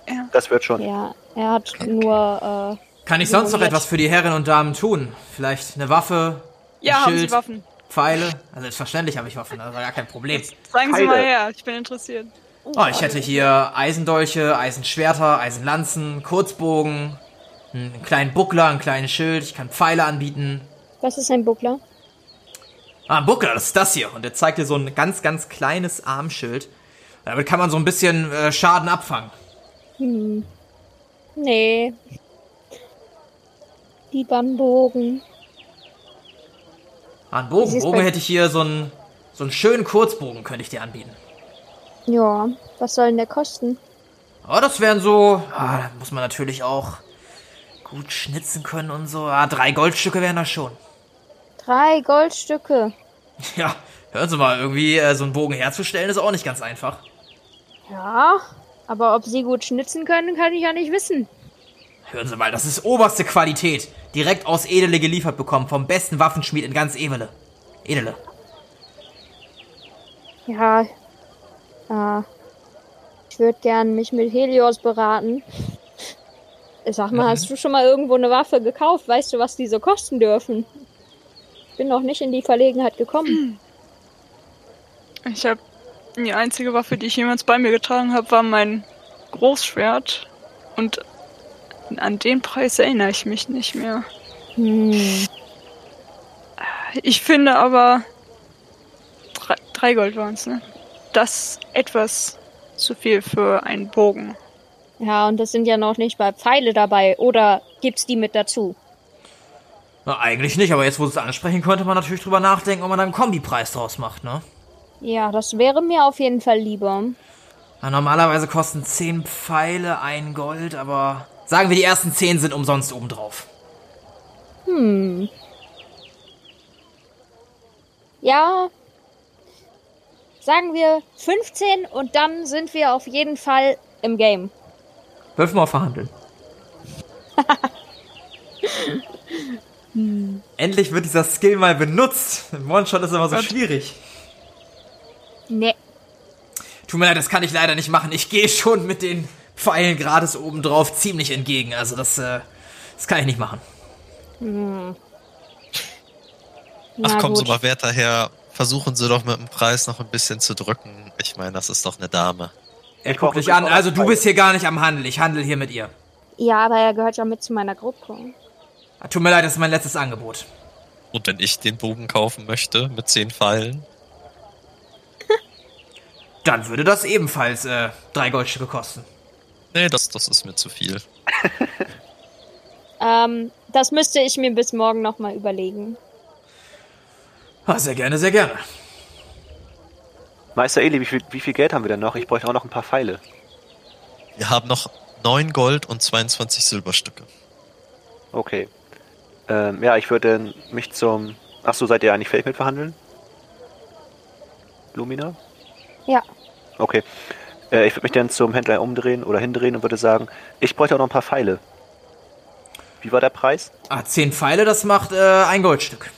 Ja. Das wird schon. Ja, er hat nur, äh, Kann ich sonst noch etwas für die Herren und Damen tun? Vielleicht eine Waffe, Ja, ein haben Sie Schild, Waffen. Pfeile? Also selbstverständlich habe ich Waffen, das war gar kein Problem. Zeigen Sie Pfeile. mal her, ich bin interessiert. Oh, ich hätte hier Eisendolche, Eisenschwerter, Eisenlanzen, Kurzbogen, einen kleinen Buckler, ein kleines Schild. Ich kann Pfeile anbieten. Was ist ein Buckler? Ah, ein Buckler, das ist das hier. Und er zeigt dir so ein ganz, ganz kleines Armschild. Damit kann man so ein bisschen äh, Schaden abfangen. Hm. Nee. Lieber ein Bogen. Ah, ein Wie Bogen. Bogen hätte ich hier so einen, so einen schönen Kurzbogen, könnte ich dir anbieten. Ja, was soll denn der kosten? Aber das wären so, ah, da muss man natürlich auch gut schnitzen können und so. Ah, drei Goldstücke wären das schon. Drei Goldstücke. Ja, hören Sie mal, irgendwie äh, so einen Bogen herzustellen ist auch nicht ganz einfach. Ja, aber ob sie gut schnitzen können, kann ich ja nicht wissen. Hören Sie mal, das ist oberste Qualität. Direkt aus Edele geliefert bekommen, vom besten Waffenschmied in ganz Evele. Edele. Ja, ja. Ich würde gern mich mit Helios beraten. Sag mal, hast du schon mal irgendwo eine Waffe gekauft? Weißt du, was die so kosten dürfen? Bin noch nicht in die Verlegenheit gekommen. Ich habe die einzige Waffe, die ich jemals bei mir getragen habe, war mein Großschwert. Und an den Preis erinnere ich mich nicht mehr. Hm. Ich finde aber drei, drei Gold waren es, ne? Das etwas zu viel für einen Bogen. Ja, und das sind ja noch nicht mal Pfeile dabei. Oder gibt's die mit dazu? Na, eigentlich nicht, aber jetzt, wo Sie es ansprechen, könnte man natürlich drüber nachdenken, ob man da einen Kombipreis draus macht, ne? Ja, das wäre mir auf jeden Fall lieber. Na, normalerweise kosten 10 Pfeile ein Gold, aber sagen wir, die ersten 10 sind umsonst obendrauf. Hm. Ja. Sagen wir 15 und dann sind wir auf jeden Fall im Game. Wirf mal verhandeln. Endlich wird dieser Skill mal benutzt. Im One-Shot ist immer so schwierig. Nee. Tut mir leid, das kann ich leider nicht machen. Ich gehe schon mit den Pfeilen gratis obendrauf ziemlich entgegen. Also das, äh, das kann ich nicht machen. Ach Na kommen Sie gut. mal, werter Herr, versuchen Sie doch mit dem Preis noch ein bisschen zu drücken. Ich meine, das ist doch eine Dame. Er guckt dich an. Also du bist hier gar nicht am Handel. Ich handel hier mit ihr. Ja, aber er gehört ja mit zu meiner Gruppe. Ah, Tut mir leid, das ist mein letztes Angebot. Und wenn ich den Bogen kaufen möchte mit zehn Pfeilen, Dann würde das ebenfalls äh, drei Goldstücke kosten. Nee, das, das ist mir zu viel. Ähm, das müsste ich mir bis morgen nochmal überlegen. Ah, sehr gerne, sehr gerne. Meister Eli, wie viel, wie viel Geld haben wir denn noch? Ich bräuchte auch noch ein paar Pfeile. Wir haben noch neun Gold und 22 Silberstücke. Okay. Ähm, ja, ich würde mich zum. Ach so, seid ihr eigentlich fähig mit verhandeln? Lumina? Ja. Okay. Äh, ich würde mich dann zum Händler umdrehen oder hindrehen und würde sagen, ich bräuchte auch noch ein paar Pfeile. Wie war der Preis? Ah, zehn Pfeile, das macht äh, ein Goldstück.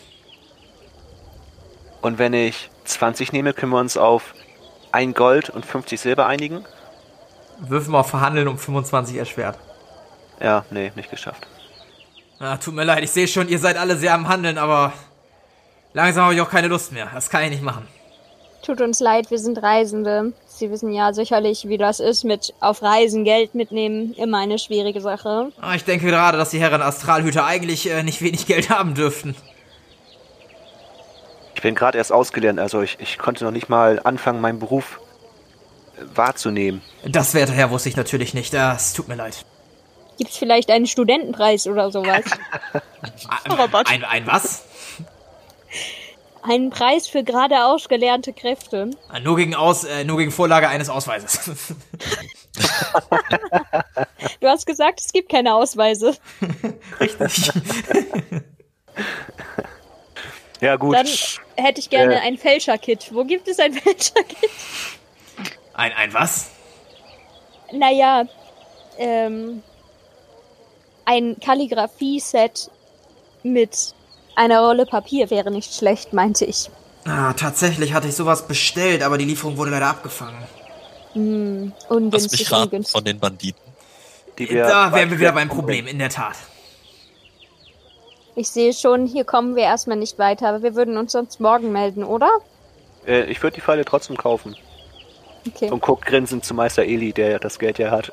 Und wenn ich 20 nehme, können wir uns auf ein Gold und 50 Silber einigen? Wirf mal auf Verhandeln um 25 erschwert. Ja, nee, nicht geschafft. Ah, tut mir leid, ich sehe schon, ihr seid alle sehr am Handeln, aber langsam habe ich auch keine Lust mehr. Das kann ich nicht machen. Tut uns leid, wir sind Reisende. Sie wissen ja sicherlich, wie das ist mit auf Reisen Geld mitnehmen. Immer eine schwierige Sache. Ah, ich denke gerade, dass die Herren Astralhüter eigentlich äh, nicht wenig Geld haben dürften. Ich bin gerade erst ausgelernt, also ich, ich konnte noch nicht mal anfangen, meinen Beruf äh, wahrzunehmen. Das, werter Herr, wusste ich natürlich nicht. Das tut mir leid. Gibt's vielleicht einen Studentenpreis oder sowas? Rabatt. Ein, ein was? Einen Preis für gerade ausgelernte Kräfte. Ah, Nur gegen, Aus, äh, nur gegen Vorlage eines Ausweises. Du hast gesagt, es gibt keine Ausweise. Richtig. Ja, gut. Dann hätte ich gerne Äh. ein Fälscherkit. Wo gibt es ein Fälscherkit? Ein, ein was? Naja, ähm, ein Kalligrafie-Set mit einer Rolle Papier wäre nicht schlecht, meinte ich. Ah, tatsächlich hatte ich sowas bestellt, aber die Lieferung wurde leider abgefangen. Hm, Lass ungünstig, mich raten ungünstig. von den Banditen. die wir da wären wir wieder beim Problem, in der Tat. Ich sehe schon, hier kommen wir erstmal nicht weiter, aber wir würden uns sonst morgen melden, oder? Äh, ich würde die Pfeile trotzdem kaufen. Okay. Und guckt grinsend zu Meister Eli, der das Geld ja hat.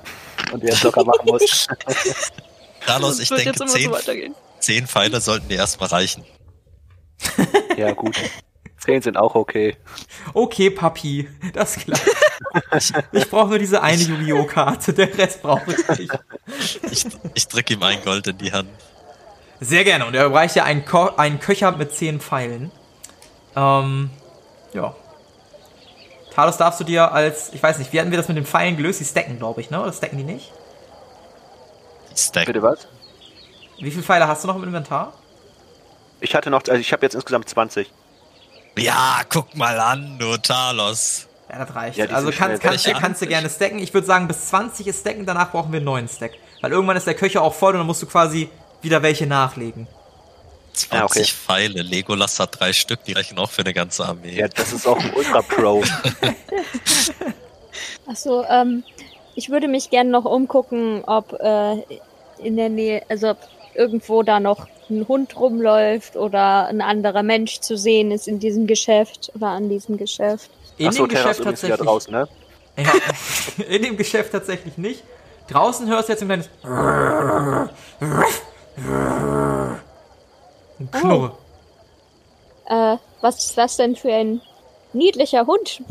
Und der es locker machen muss. Carlos, ich denke, jetzt immer zehn, so weitergehen. Zehn Pfeile sollten dir erstmal reichen. ja, gut. Zehn sind auch okay. Okay, Papi, das klappt. Ich brauche nur diese eine Yu-Gi-Oh! Karte, der Rest brauche ich nicht. Ich, ich drücke ihm ein Gold in die Hand. Sehr gerne. Und er überreicht ja einen, Ko einen Köcher mit zehn Pfeilen. Ähm, ja. Talos darfst du dir als, ich weiß nicht, wie hatten wir das mit den Pfeilen gelöst? Die stacken, glaube ich, ne? Oder stacken die nicht? Die Stack. Bitte was? Wie viele Pfeile hast du noch im Inventar? Ich hatte noch, also ich habe jetzt insgesamt 20. Ja, guck mal an, du Talos. Ja, das reicht. Ja, also sind kannst, schnell kannst, du, weg. kannst du gerne stacken. Ich würde sagen, bis 20 ist stacken, danach brauchen wir einen neuen Stack. Weil irgendwann ist der Köcher auch voll und dann musst du quasi wieder welche nachlegen. 20 Ja, okay. Pfeile. Legolas hat drei Stück, die reichen auch für eine ganze Armee. Ja, das ist auch ein Ultra Pro. Achso, ähm, ich würde mich gerne noch umgucken, ob äh, in der Nähe, also ob irgendwo da noch ein Hund rumläuft oder ein anderer Mensch zu sehen ist in diesem Geschäft oder an diesem Geschäft. In Achso, dem Terras Geschäft tatsächlich. draußen, ne? Ja, in dem Geschäft tatsächlich nicht. Draußen hörst du jetzt ein kleines ein Knurre. Äh, was ist das denn für ein niedlicher Hund?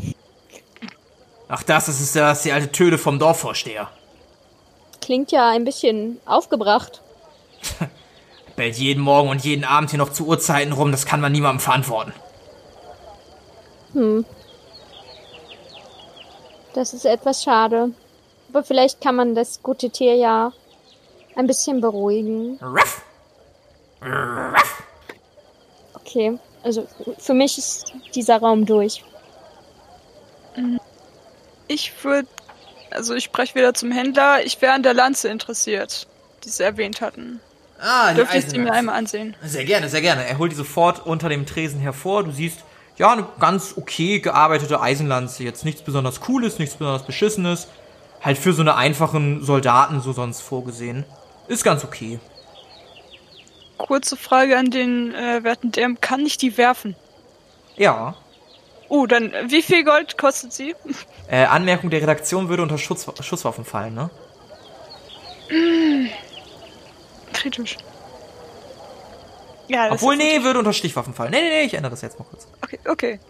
Ach, das, das ist, das ist die alte Töle vom Dorfvorsteher. Klingt ja ein bisschen aufgebracht. Bellt jeden Morgen und jeden Abend hier noch zu Uhrzeiten rum, das kann man niemandem verantworten. Hm. Das ist etwas schade. Aber vielleicht kann man das gute Tier ja ein bisschen beruhigen. Ruff. Okay, also für mich ist dieser Raum durch. Ich würde, also ich spreche wieder zum Händler. Ich wäre an der Lanze interessiert, die sie erwähnt hatten. Ah, die Dürfte ich sie mir einmal ansehen? Sehr gerne, sehr gerne. Er holt die sofort unter dem Tresen hervor. Du siehst, ja, eine ganz okay gearbeitete Eisenlanze. Jetzt nichts besonders Cooles, nichts besonders Beschissenes. Halt für so eine einfachen Soldaten so sonst vorgesehen. Ist ganz okay. Kurze Frage an den äh, werten DM. Kann ich die werfen? Ja. Uh, dann äh, wie viel Gold kostet sie? Äh, Anmerkung der Redaktion würde unter Schutz, Schusswaffen fallen, ne? Kritisch. Ja, Obwohl, nee, würde unter Stichwaffen fallen. Nee, nee, nee, ich ändere das jetzt mal kurz. Okay, okay.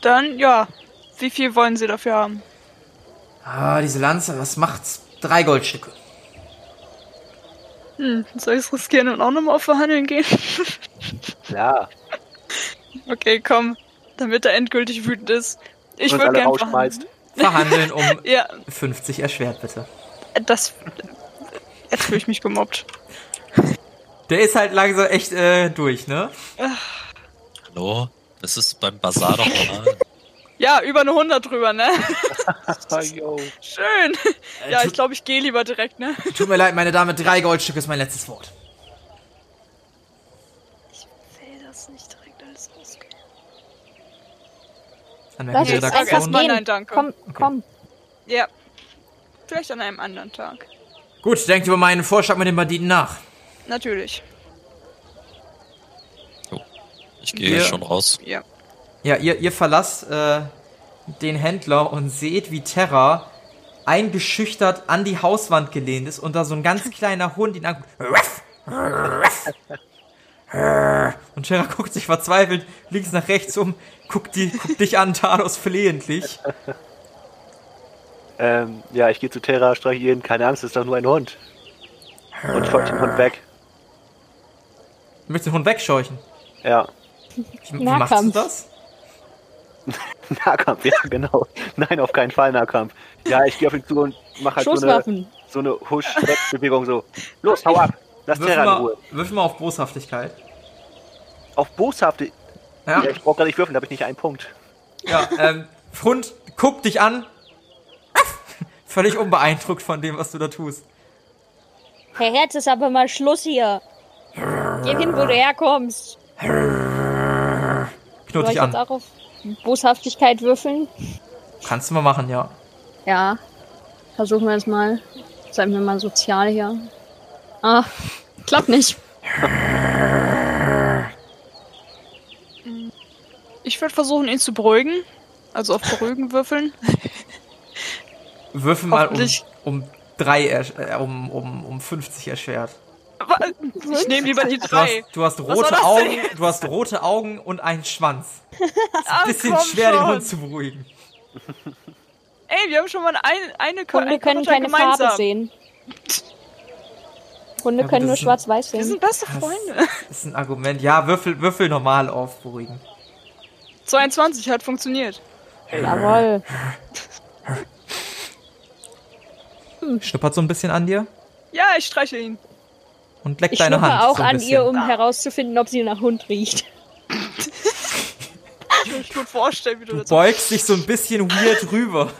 Dann, ja. Wie viel wollen Sie dafür haben? Ah, diese Lanze, was macht's? Drei Goldstücke. Hm, soll ich es riskieren und auch nochmal auf Verhandeln gehen? Klar. okay, komm. Damit er endgültig wütend ist. Ich würde gerne. Verhandeln verhandeln. um Ja, 50 erschwert, bitte. das... Jetzt fühle ich mich gemobbt. Der ist halt langsam echt äh, durch, ne? Hallo? Das ist beim Bazar doch normal. Ja, über eine 100 drüber, ne? Yo. Schön. Äh, Ja, ich glaube, ich gehe lieber direkt, ne? Tut mir leid, meine Dame, drei Goldstücke ist mein letztes Wort. will das nicht direkt alles. Anmerkung Lass der uns sag einfach gehen. nein, danke. Komm, komm. Ja. Vielleicht an einem anderen Tag. Gut, denkt über meinen Vorschlag mit den Banditen nach. Natürlich. Ich gehe Ja. schon raus. Ja. Ja, ihr, ihr verlasst äh, den Händler und seht, wie Terra eingeschüchtert an die Hauswand gelehnt ist und da so ein ganz kleiner Hund ihn anguckt. Und Terra guckt sich verzweifelt links nach rechts um, guckt, die, guckt dich an, Talos flehentlich. Ähm, ja, ich gehe zu Terra, streiche ihn. Keine Angst, es ist doch nur ein Hund. Und scheuche den Hund weg. Du möchtest den Hund wegscheuchen. Ja. Wie, wie machst du Nahkampf. das? Nahkampf, ja, genau. Nein, auf keinen Fall Nahkampf. Ja, ich gehe auf ihn zu und mache halt so eine, so eine Husch-Bewegung so. Los, hau ab! Lass Terra in Ruhe. mal, würfel mal auf Boshaftigkeit. Auf boshafte. Ja, Ja, ich brauche gar nicht würfeln, da habe ich nicht einen Punkt. ja ähm, Hund guckt dich an. Völlig unbeeindruckt von dem, was du da tust. Herr Herz ist aber mal Schluss hier. Geh hin, wo du herkommst. Knurrt dich jetzt an. auch auf Boshaftigkeit würfeln? Kannst du mal machen, ja. Ja. Versuchen wir es mal. Seien wir mal sozial hier. Ah, klappt nicht. Ich würde versuchen, ihn zu beruhigen. Also auf Beruhigen würfeln. Würfel mal um, um drei, äh, um, um, um 50 erschwert. Ich nehme lieber die Du hast, drei. du hast Was soll rote Augen, denn du hast rote Augen und einen Schwanz. Ah, Bisschen schwer, den schon. Hund zu beruhigen. Ey, wir haben schon mal ein, eine Ko- Hunde ein können keine gemeinsam. Farbe sehen. Hunde Ja, können nur ist ein- schwarz-weiß Wir sehen. sind beste Das- Freunde. Das ist ein Argument. Ja, Würfel, Würfel normal auf beruhigen. 22 hat funktioniert. Jawohl. Schnuppert so ein bisschen an dir Ja, ich streiche ihn. Und leckt Ich deine Hand. auch so an bisschen. ihr, um herauszufinden, ob sie nach Hund riecht. Ich kann mir gut vorstellen, wie du, Du das beugst dich so ein bisschen weird rüber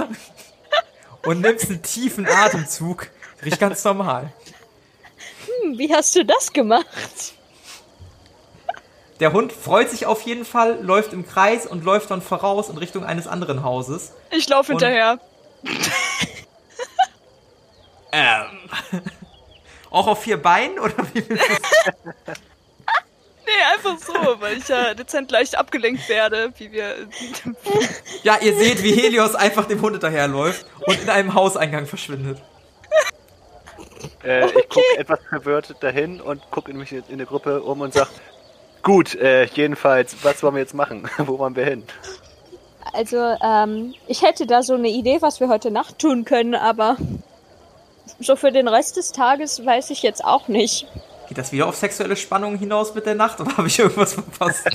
und nimmst einen tiefen Atemzug. Riecht ganz normal. Hm, wie hast du das gemacht? Der Hund freut sich auf jeden Fall, läuft im Kreis und läuft dann voraus in Richtung eines anderen Hauses. Ich laufe hinterher. Ähm. Auch auf vier Beinen oder wie? Nee, einfach so, weil ich ja dezent leicht abgelenkt werde, wie wir. Ja, ihr seht, wie Helios einfach dem Hund hinterherläuft und in einem Hauseingang verschwindet. Äh, Ich gucke etwas verwirrt dahin und gucke in mich in der Gruppe um und sag, gut, äh, jedenfalls, was wollen wir jetzt machen? Wo wollen wir hin? Also, ähm, ich hätte da so eine Idee, was wir heute Nacht tun können, aber so für den Rest des Tages weiß ich jetzt auch nicht. Geht das wieder auf sexuelle Spannungen hinaus mit der Nacht oder habe ich irgendwas verpasst?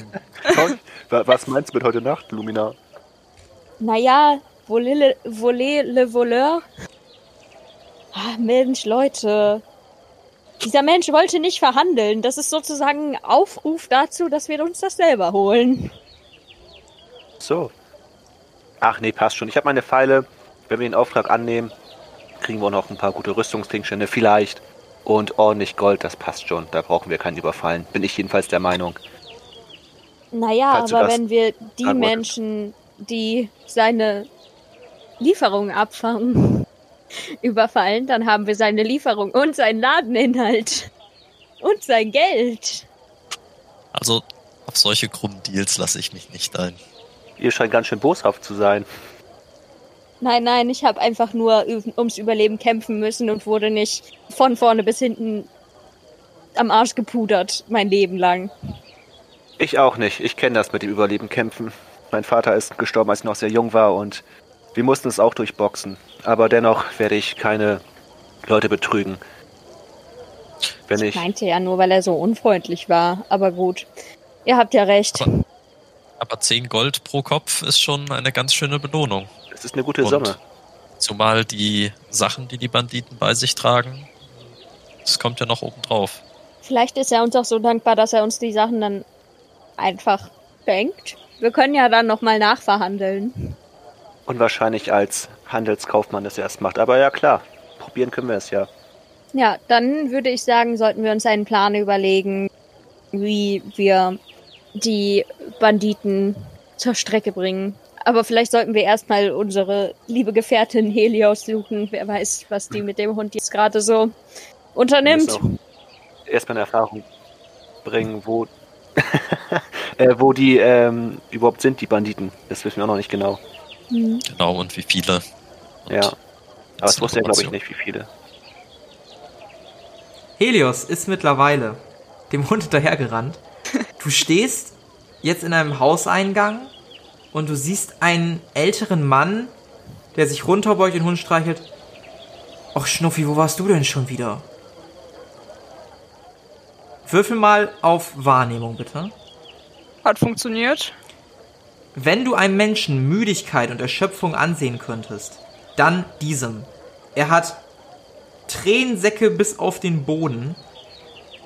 Was meinst du mit heute Nacht, Lumina? Naja, voler le, voler le voleur. Ah, Mensch, Leute. Dieser Mensch wollte nicht verhandeln. Das ist sozusagen ein Aufruf dazu, dass wir uns das selber holen. So. Ach nee, passt schon. Ich habe meine Pfeile. Wenn wir den Auftrag annehmen, kriegen wir auch noch ein paar gute Rüstungsgegenstände vielleicht. Und ordentlich Gold, das passt schon. Da brauchen wir keinen überfallen. Bin ich jedenfalls der Meinung. Naja, Falls aber wenn wir die wolltest. Menschen, die seine Lieferung abfangen, überfallen, dann haben wir seine Lieferung und seinen Ladeninhalt. Und sein Geld. Also auf solche krummen Deals lasse ich mich nicht ein. Ihr scheint ganz schön boshaft zu sein. Nein, nein, ich habe einfach nur ums Überleben kämpfen müssen und wurde nicht von vorne bis hinten am Arsch gepudert, mein Leben lang. Ich auch nicht. Ich kenne das mit dem Überleben kämpfen. Mein Vater ist gestorben, als ich noch sehr jung war und wir mussten es auch durchboxen. Aber dennoch werde ich keine Leute betrügen. Wenn ich. Meinte ja nur, weil er so unfreundlich war. Aber gut. Ihr habt ja recht. Aber, aber 10 Gold pro Kopf ist schon eine ganz schöne Belohnung. Es ist eine gute Und Summe. Zumal die Sachen, die die Banditen bei sich tragen, das kommt ja noch oben drauf. Vielleicht ist er uns auch so dankbar, dass er uns die Sachen dann einfach schenkt. Wir können ja dann nochmal nachverhandeln. Unwahrscheinlich als Handelskaufmann das erst macht. Aber ja klar, probieren können wir es ja. Ja, dann würde ich sagen, sollten wir uns einen Plan überlegen, wie wir die Banditen zur Strecke bringen. Aber vielleicht sollten wir erstmal unsere liebe Gefährtin Helios suchen. Wer weiß, was die mit dem Hund jetzt gerade so unternimmt. erstmal eine Erfahrung bringen, wo, äh, wo die ähm, überhaupt sind, die Banditen. Das wissen wir auch noch nicht genau. Hm. Genau, und wie viele. Und Ja. Aber das wusste er, glaube ich, nicht, wie viele. Helios ist mittlerweile dem Hund hinterhergerannt. Du stehst jetzt in einem Hauseingang und du siehst einen älteren Mann, der sich runterbeugt, den Hund streichelt. Och, Schnuffi, wo warst du denn schon wieder? Würfel mal auf Wahrnehmung, bitte. Hat funktioniert. Wenn du einem Menschen Müdigkeit und Erschöpfung ansehen könntest, dann diesem. Er hat Tränensäcke bis auf den Boden,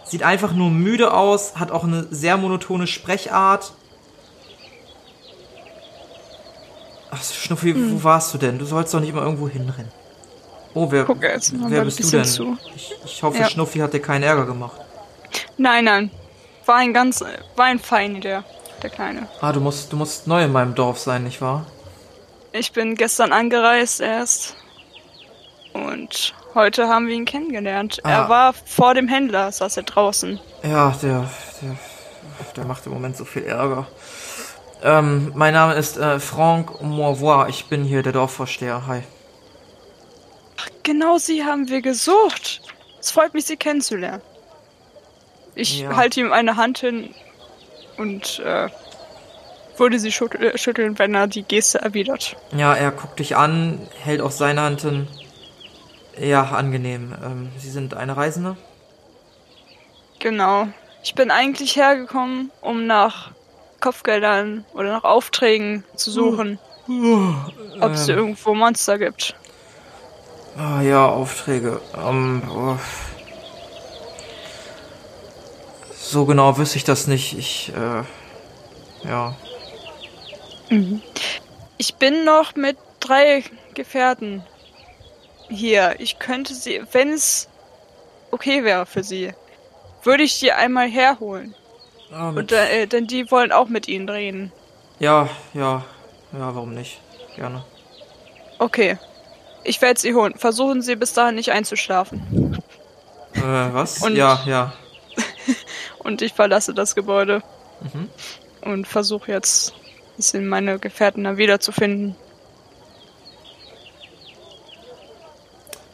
sieht einfach nur müde aus, hat auch eine sehr monotone Sprechart. Ach, Schnuffi, wo warst du denn? Du sollst doch nicht immer irgendwo hinrennen. Oh, wer, Guck jetzt mal wer bist du denn? zu. Ich, ich hoffe, Ja. Schnuffi hat dir keinen Ärger gemacht. Nein, nein. War ein ganz, war ein Feini, der, der Kleine. Ah, du musst, du musst neu in meinem Dorf sein, nicht wahr? Ich bin gestern angereist erst. Und heute haben wir ihn kennengelernt. Ah. Er war vor dem Händler, saß er draußen. Ja, der, der, der macht im Moment so viel Ärger. Ähm, mein Name ist äh, Franck Morvois. Ich bin hier der Dorfvorsteher. Hi. genau sie haben wir gesucht. Es freut mich, Sie kennenzulernen. Ich Ja. halte ihm eine Hand hin und äh, würde sie schüt- äh, schütteln, wenn er die Geste erwidert. Ja, er guckt dich an, hält auch seine Hand hin. Ja, angenehm. Ähm, Sie sind eine Reisende? Genau. Ich bin eigentlich hergekommen, um nach Kopfgeldern oder nach Aufträgen zu suchen, ob es Ähm. irgendwo Monster gibt. Ah, ja, Aufträge. Ähm, oh. So genau wüsste ich das nicht. Ich, äh, ja. Ich bin noch mit drei Gefährten hier. Ich könnte sie, wenn es okay wäre für sie, würde ich die einmal herholen. Ah, Und äh, denn die wollen auch mit ihnen reden. ja, ja, ja, warum nicht? Gerne. Okay. Ich werde sie holen. Versuchen Sie bis dahin nicht einzuschlafen. Äh, was? Und- ja, ja. Und ich verlasse das Gebäude. Mhm. Und versuche jetzt, ein bisschen meine Gefährten da wiederzufinden.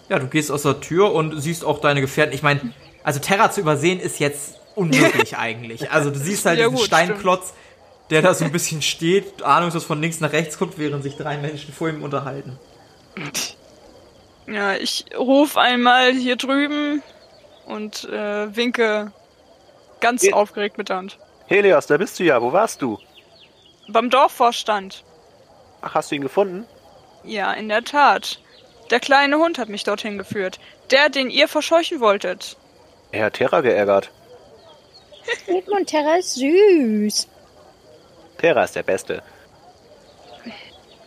Ja, du gehst aus der Tür und siehst auch deine Gefährten. Ich meine, also Terra zu übersehen ist jetzt unmöglich eigentlich. Also du siehst halt Ja, diesen gut, Steinklotz, der da so ein bisschen steht, ahnungslos von links nach rechts guckt, während sich drei Menschen vor ihm unterhalten. Ja, ich rufe einmal hier drüben und äh, winke ganz Ja. aufgeregt mit der Hand. Helios, da bist du ja. Wo warst du? Beim Dorfvorstand. Ach, hast du ihn gefunden? Ja, in der Tat. Der kleine Hund hat mich dorthin geführt. Der, den ihr verscheuchen wolltet. Er hat Terra geärgert. Edmund Terra ist süß. Terra ist der Beste.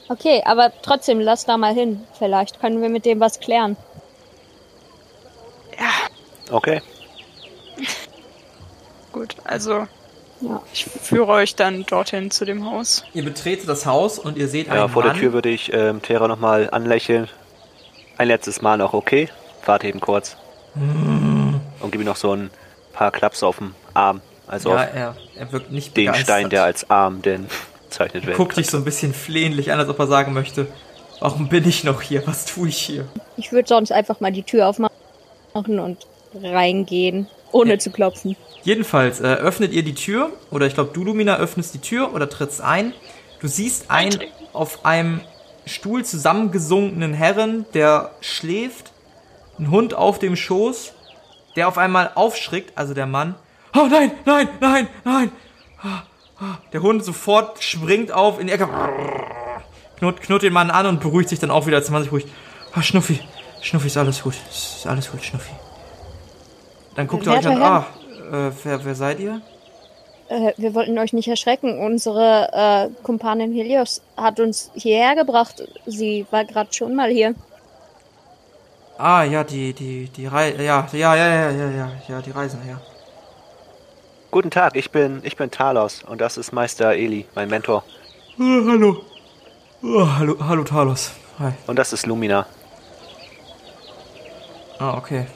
Okay, aber trotzdem, lass da mal hin. Vielleicht können wir mit dem was klären. Okay. Gut, also Ja. ich führe euch dann dorthin zu dem Haus. Ihr betretet das Haus und ihr seht Ja, einen vor Mann. der Tür würde ich ähm, Terra nochmal anlächeln. Ein letztes Mal noch, okay? Warte eben kurz. Und gebe ihm noch so ein paar Klaps auf den Arm. Also ja, er, er wirkt nicht den begeistert. Stein, der als Arm denn bezeichnet wird. Guckt dich so ein bisschen flehentlich an, als ob er sagen möchte, warum bin ich noch hier? Was tue ich hier? Ich würde sonst einfach mal die Tür aufmachen und reingehen, ohne Ja. zu klopfen. Jedenfalls äh, öffnet ihr die Tür, oder ich glaube, du, Lumina, öffnest die Tür oder trittst ein. Du siehst einen auf einem Stuhl zusammengesunkenen Herren, der schläft, ein Hund auf dem Schoß, der auf einmal aufschrickt, also der Mann. Oh nein, nein, nein, nein! Ah, ah. Der Hund sofort springt auf in die Ecke, knurrt, knurrt den Mann an und beruhigt sich dann auch wieder, als Mann sich beruhigt. Ah, Schnuffi, Schnuffi, ist alles gut, ist alles gut, Schnuffi. Dann guckt er euch Werter an, ah, äh, wer, wer seid ihr? Äh, wir wollten euch nicht erschrecken. Unsere äh, Kumpanin Helios hat uns hierher gebracht. Sie war gerade schon mal hier. Ah, ja, die, die, die Rei, ja, ja, ja, ja, ja, ja, ja, die Reisende, ja. Guten Tag, ich bin, ich bin Talos und das ist Meister Eli, mein Mentor. Oh, hallo. Oh, hallo, hallo, Talos. Hi. Und das ist Lumina. Ah, okay.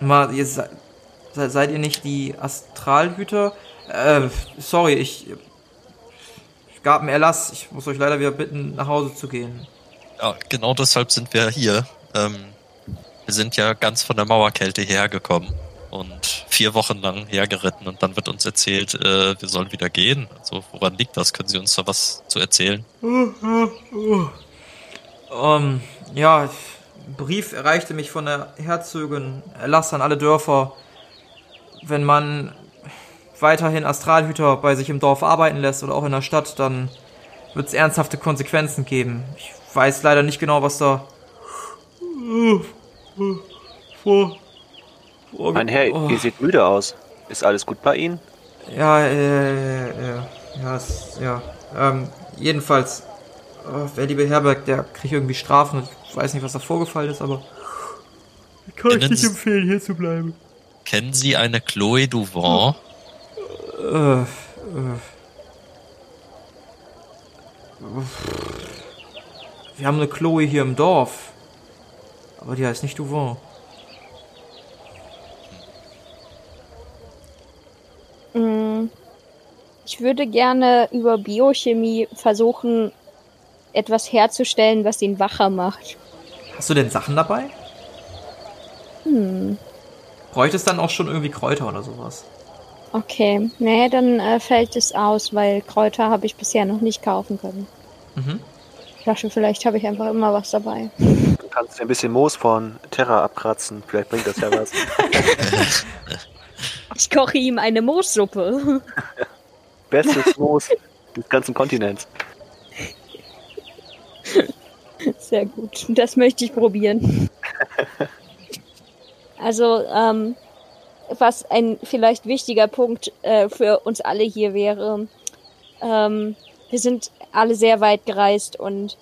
Mal, ihr seid, seid, seid ihr nicht die Astralhüter? Äh, sorry, ich, ich gab einen Erlass. Ich muss euch leider wieder bitten, nach Hause zu gehen. Ja, genau deshalb sind wir hier. Ähm, wir sind ja ganz von der Mauerkälte hierher gekommen und vier Wochen lang hergeritten und dann wird uns erzählt, äh, wir sollen wieder gehen. Also woran liegt das? Können Sie uns da was zu erzählen? Ähm, ja, ein Brief erreichte mich von der Herzogin. Erlass an alle Dörfer. Wenn man weiterhin Astralhüter bei sich im Dorf arbeiten lässt oder auch in der Stadt, dann wird es ernsthafte Konsequenzen geben. Ich weiß leider nicht genau, was da vor. Vor Mein Herr, oh. ihr seht müde aus. Ist alles gut bei Ihnen? Ja, äh, äh, ja, es, ja. Ähm, jedenfalls, äh, wer die beherbergt, der kriegt irgendwie Strafen und ich weiß nicht, was da vorgefallen ist, aber ich kann euch Kennen nicht empfehlen, hier zu bleiben. Kennen Sie eine Chloe Duvant? Äh, äh. Wir haben eine Chloe hier im Dorf. Aber die heißt nicht Duvant. Ich würde gerne über Biochemie versuchen, etwas herzustellen, was ihn wacher macht. Hast du denn Sachen dabei? Hm. Bräuchtest dann auch schon irgendwie Kräuter oder sowas? Okay. Nee, dann äh, fällt es aus, weil Kräuter habe ich bisher noch nicht kaufen können. Mhm. Ich dachte, vielleicht habe ich einfach immer was dabei. Du kannst dir ein bisschen Moos von Terra abkratzen. Vielleicht bringt das ja was. Ich koche ihm eine Moossuppe. Bestes Moos des ganzen Kontinents. Sehr gut. Das möchte ich probieren. Also, ähm, was ein vielleicht wichtiger Punkt äh, für uns alle hier wäre, ähm, wir sind alle sehr weit gereist und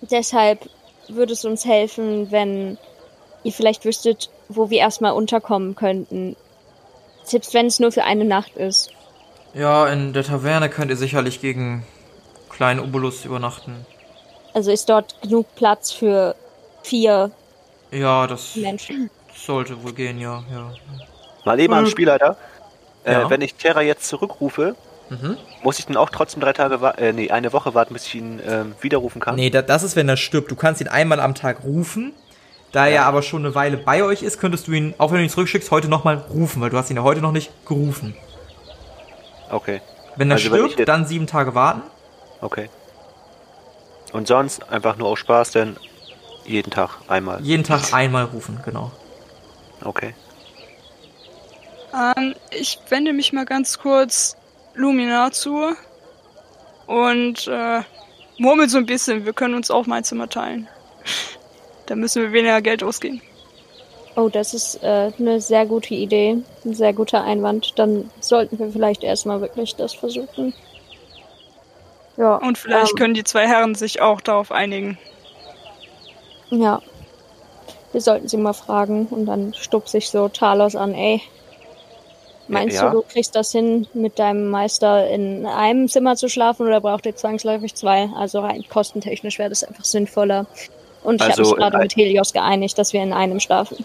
deshalb würde es uns helfen, wenn ihr vielleicht wüsstet, wo wir erstmal unterkommen könnten. Selbst wenn es nur für eine Nacht ist. Ja, in der Taverne könnt ihr sicherlich gegen kleinen Obolus übernachten. Also ist dort genug Platz für vier Ja, das Menschen. sollte wohl gehen, ja, ja. Mal eben an Mhm. Spielleiter. Äh, Ja. Wenn ich Terra jetzt zurückrufe, Mhm. muss ich dann auch trotzdem drei Tage äh, nee, eine Woche warten, bis ich ihn ähm, widerrufen kann? Nee, da, das ist, wenn er stirbt. Du kannst ihn einmal am Tag rufen. Da er Ja. aber schon eine Weile bei euch ist, könntest du ihn, auch wenn du ihn zurückschickst, heute nochmal rufen, weil du hast ihn ja heute noch nicht gerufen. Okay, Wenn er Also wenn stirbt, jetzt- dann sieben Tage warten. okay. Und sonst einfach nur aus Spaß, denn jeden Tag einmal. Jeden Tag einmal rufen, genau. Okay. Ähm, ich wende mich mal ganz kurz Lumina zu und äh, murmel so ein bisschen. Wir können uns auch mein Zimmer teilen. Da müssen wir weniger Geld ausgeben. Oh, das ist äh, eine sehr gute Idee. Ein sehr guter Einwand. Dann sollten wir vielleicht erstmal wirklich das versuchen. Ja. Und vielleicht ähm, können die zwei Herren sich auch darauf einigen. Ja. Wir sollten sie mal fragen und dann stupse ich so Talos an, ey. Meinst Ja. du, du kriegst das hin, mit deinem Meister in einem Zimmer zu schlafen oder braucht ihr zwangsläufig zwei? Also rein kostentechnisch wäre das einfach sinnvoller. Und ich habe Also, mich gerade mit Helios geeinigt, dass wir in einem schlafen.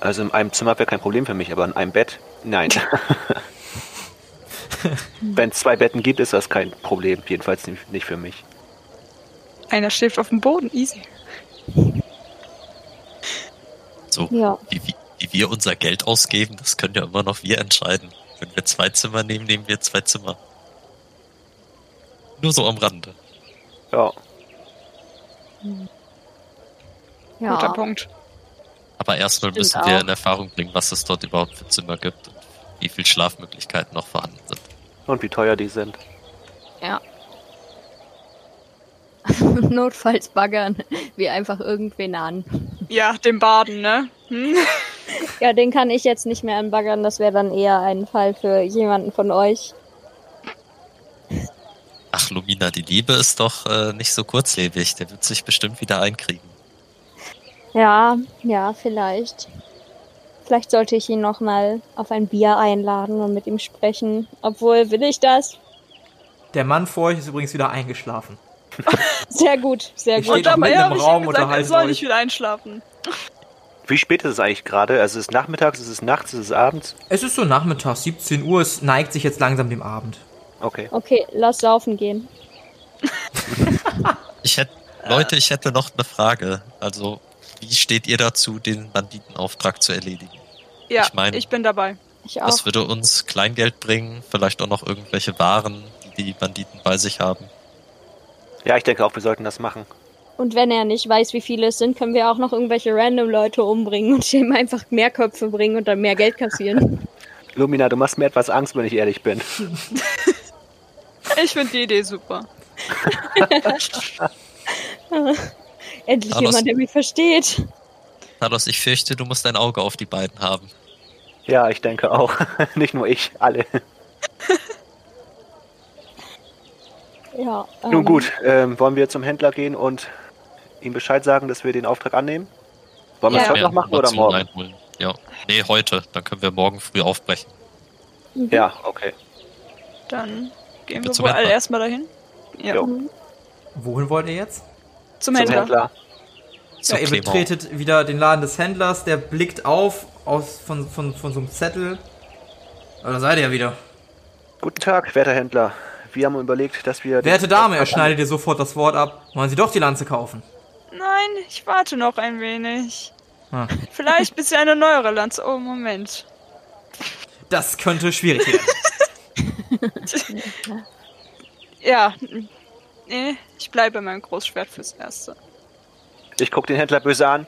Also in einem Zimmer wäre kein Problem für mich, aber in einem Bett? Nein. Wenn es zwei Betten gibt, ist das kein Problem. Jedenfalls nicht für mich. Einer schläft auf dem Boden, easy. So, Ja. wie, wie, wir unser Geld ausgeben, das können ja immer noch wir entscheiden. Wenn wir zwei Zimmer nehmen, nehmen wir zwei Zimmer. Nur so am Rande. Ja. Guter Ja. Punkt. Aber erstmal Stimmt müssen wir auch. in Erfahrung bringen, was es dort überhaupt für Zimmer gibt und wie viel Schlafmöglichkeiten noch vorhanden sind. Und wie teuer die sind. Ja. Notfalls baggern wir einfach irgendwen an. Ja, dem Baden, ne? Hm? Ja, den kann ich jetzt nicht mehr anbaggern. Das wäre dann eher ein Fall für jemanden von euch. Ach, Lumina, die Liebe ist doch äh, nicht so kurzlebig. Der wird sich bestimmt wieder einkriegen. Ja, ja, vielleicht. Vielleicht sollte ich ihn noch mal auf ein Bier einladen und mit ihm sprechen. Obwohl, will ich das? Der Mann vor euch ist übrigens wieder eingeschlafen. Sehr gut, sehr Ich gut. steht noch mitten im hab ich Raum, gesagt, er unterhalten soll euch. nicht wieder einschlafen. Wie spät ist es eigentlich gerade? Also ist es nachmittags, ist es nachts, ist es abends? Es ist so Nachmittag, 17 Uhr, es neigt sich jetzt langsam dem Abend. Okay. Okay, lass saufen gehen. Ich hätte, Leute, ich hätte noch eine Frage. Also, wie steht ihr dazu, den Banditenauftrag zu erledigen? Ja, Ich mein- ich bin dabei. Ich auch. Das würde uns Kleingeld bringen, vielleicht auch noch irgendwelche Waren, die die Banditen bei sich haben. Ja, ich denke auch, wir sollten das machen. Und wenn er nicht weiß, wie viele es sind, können wir auch noch irgendwelche random Leute umbringen und ihm einfach mehr Köpfe bringen und dann mehr Geld kassieren. Lumina, du machst mir etwas Angst, wenn ich ehrlich bin. Ich finde die Idee super. Endlich das- jemand, der mich versteht. Carlos, ich fürchte, du musst ein Auge auf die beiden haben. Ja, ich denke auch. Nicht nur ich, alle. Ja. Nun ähm, gut, ähm, wollen wir zum Händler gehen und ihm Bescheid sagen, dass wir den Auftrag annehmen? Wollen wir es Ja. heute noch machen oder morgen? einholen. Ja. Nee, heute. Dann können wir morgen früh aufbrechen. Ja, okay. Dann gehen wir wir wohl alle erstmal dahin. Ja, Jo. Wohin wollt ihr jetzt? Zum, Zum Händler. Händler. Zu ja, ihr betretet wieder den Laden des Händlers, der blickt auf aus, von, von, von so einem Zettel. Aber da seid ihr ja wieder. Guten Tag, werter Händler. Wir haben überlegt, dass wir... Werte Dame, er schneidet dir sofort das Wort ab. Wollen Sie doch die Lanze kaufen? Nein, ich warte noch ein wenig. Ah. Vielleicht bis sie eine neuere Lanze. Oh, Moment. Das könnte schwierig werden. Ja. Nee, ich bleibe meinem Großschwert fürs Erste. Ich gucke den Händler böse an.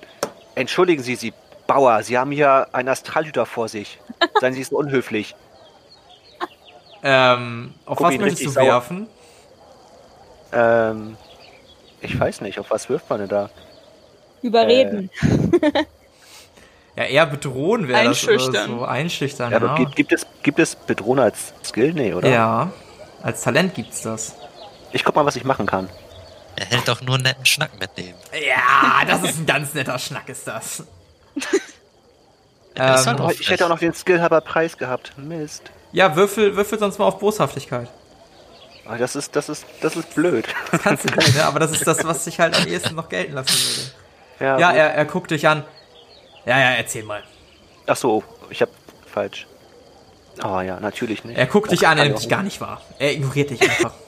Entschuldigen Sie, Sie Bauer, Sie haben hier einen Astralhüter vor sich. Seien Sie so unhöflich. ähm, auf Guck was möchtest du sauer. werfen? Ähm, ich weiß nicht, auf was wirft man denn da? Überreden. Ja, eher bedrohen wäre das oder Einschüchtern. so. Einschüchtern, Ja, ja. aber gibt, gibt es, gibt es Bedrohung als Skill? Nee, oder? ja. Als Talent gibt's das. Ich guck mal, was ich machen kann. Er hält doch nur einen netten Schnack mit dem. Ja, das ist ein ganz netter Schnack, ist das. Ist Ähm, halt Oh, auch ich hätte auch noch den Skillhaber Preis gehabt. Mist. Ja, würfel, würfel sonst mal auf Boshaftigkeit. Oh, das ist, das ist, das ist blöd. Das kannst du nicht, ne? aber das ist das, was sich halt am ehesten noch gelten lassen würde. Ja, Ja, er, er guckt dich an. Ja, ja, erzähl mal. Ach so, ich hab falsch. Oh ja, natürlich nicht. Er guckt dich Das an, er nimmt ich dich gar nicht wahr. Er ignoriert dich einfach.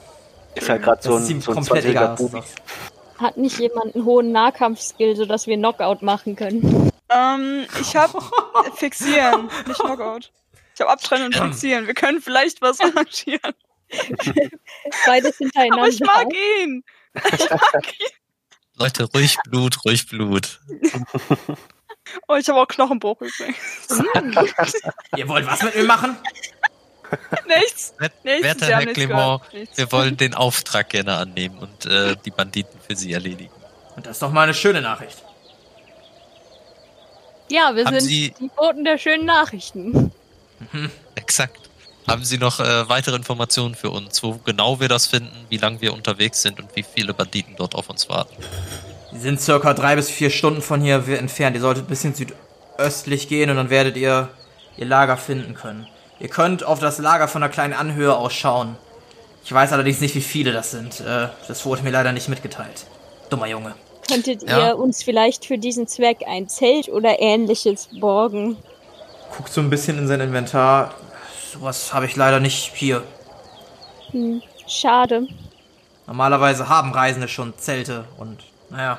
Ist halt gerade so ein, so ein komplett 20er egal. was du Bubi. Hat nicht jemand einen hohen Nahkampfskill, sodass wir Knockout machen können? Ähm, ich hab Fixieren, nicht Knockout. Ich hab Abtrennen und Fixieren. Wir können vielleicht was arrangieren. Beides hintereinander. Aber ich mag ihn. Ich mag ihn. Leute, ruhig Blut, ruhig Blut. Oh, ich habe auch Knochenbruch übrigens. Ihr wollt was mit mir machen? Nichts. Nichts, Werter Sie Herr nichts Clement, wir wollen den Auftrag gerne annehmen und äh, die Banditen für Sie erledigen. Und das ist doch mal eine schöne Nachricht. Ja, wir Haben sind Sie- die Boten der schönen Nachrichten. Exakt. Haben Sie noch äh, weitere Informationen für uns, wo genau wir das finden, wie lange wir unterwegs sind und wie viele Banditen dort auf uns warten? Die sind circa drei bis vier Stunden von hier entfernt. Ihr solltet ein bisschen südöstlich gehen und dann werdet ihr ihr Lager finden können. Ihr könnt auf das Lager von einer kleinen Anhöhe aus schauen. Ich weiß allerdings nicht, wie viele das sind. Äh, das wurde mir leider nicht mitgeteilt. Dummer Junge. Könntet Ja. ihr uns vielleicht für diesen Zweck ein Zelt oder ähnliches borgen? Guckt so ein bisschen in sein Inventar. Sowas habe ich leider nicht hier. Hm, schade. Normalerweise haben Reisende schon Zelte und naja.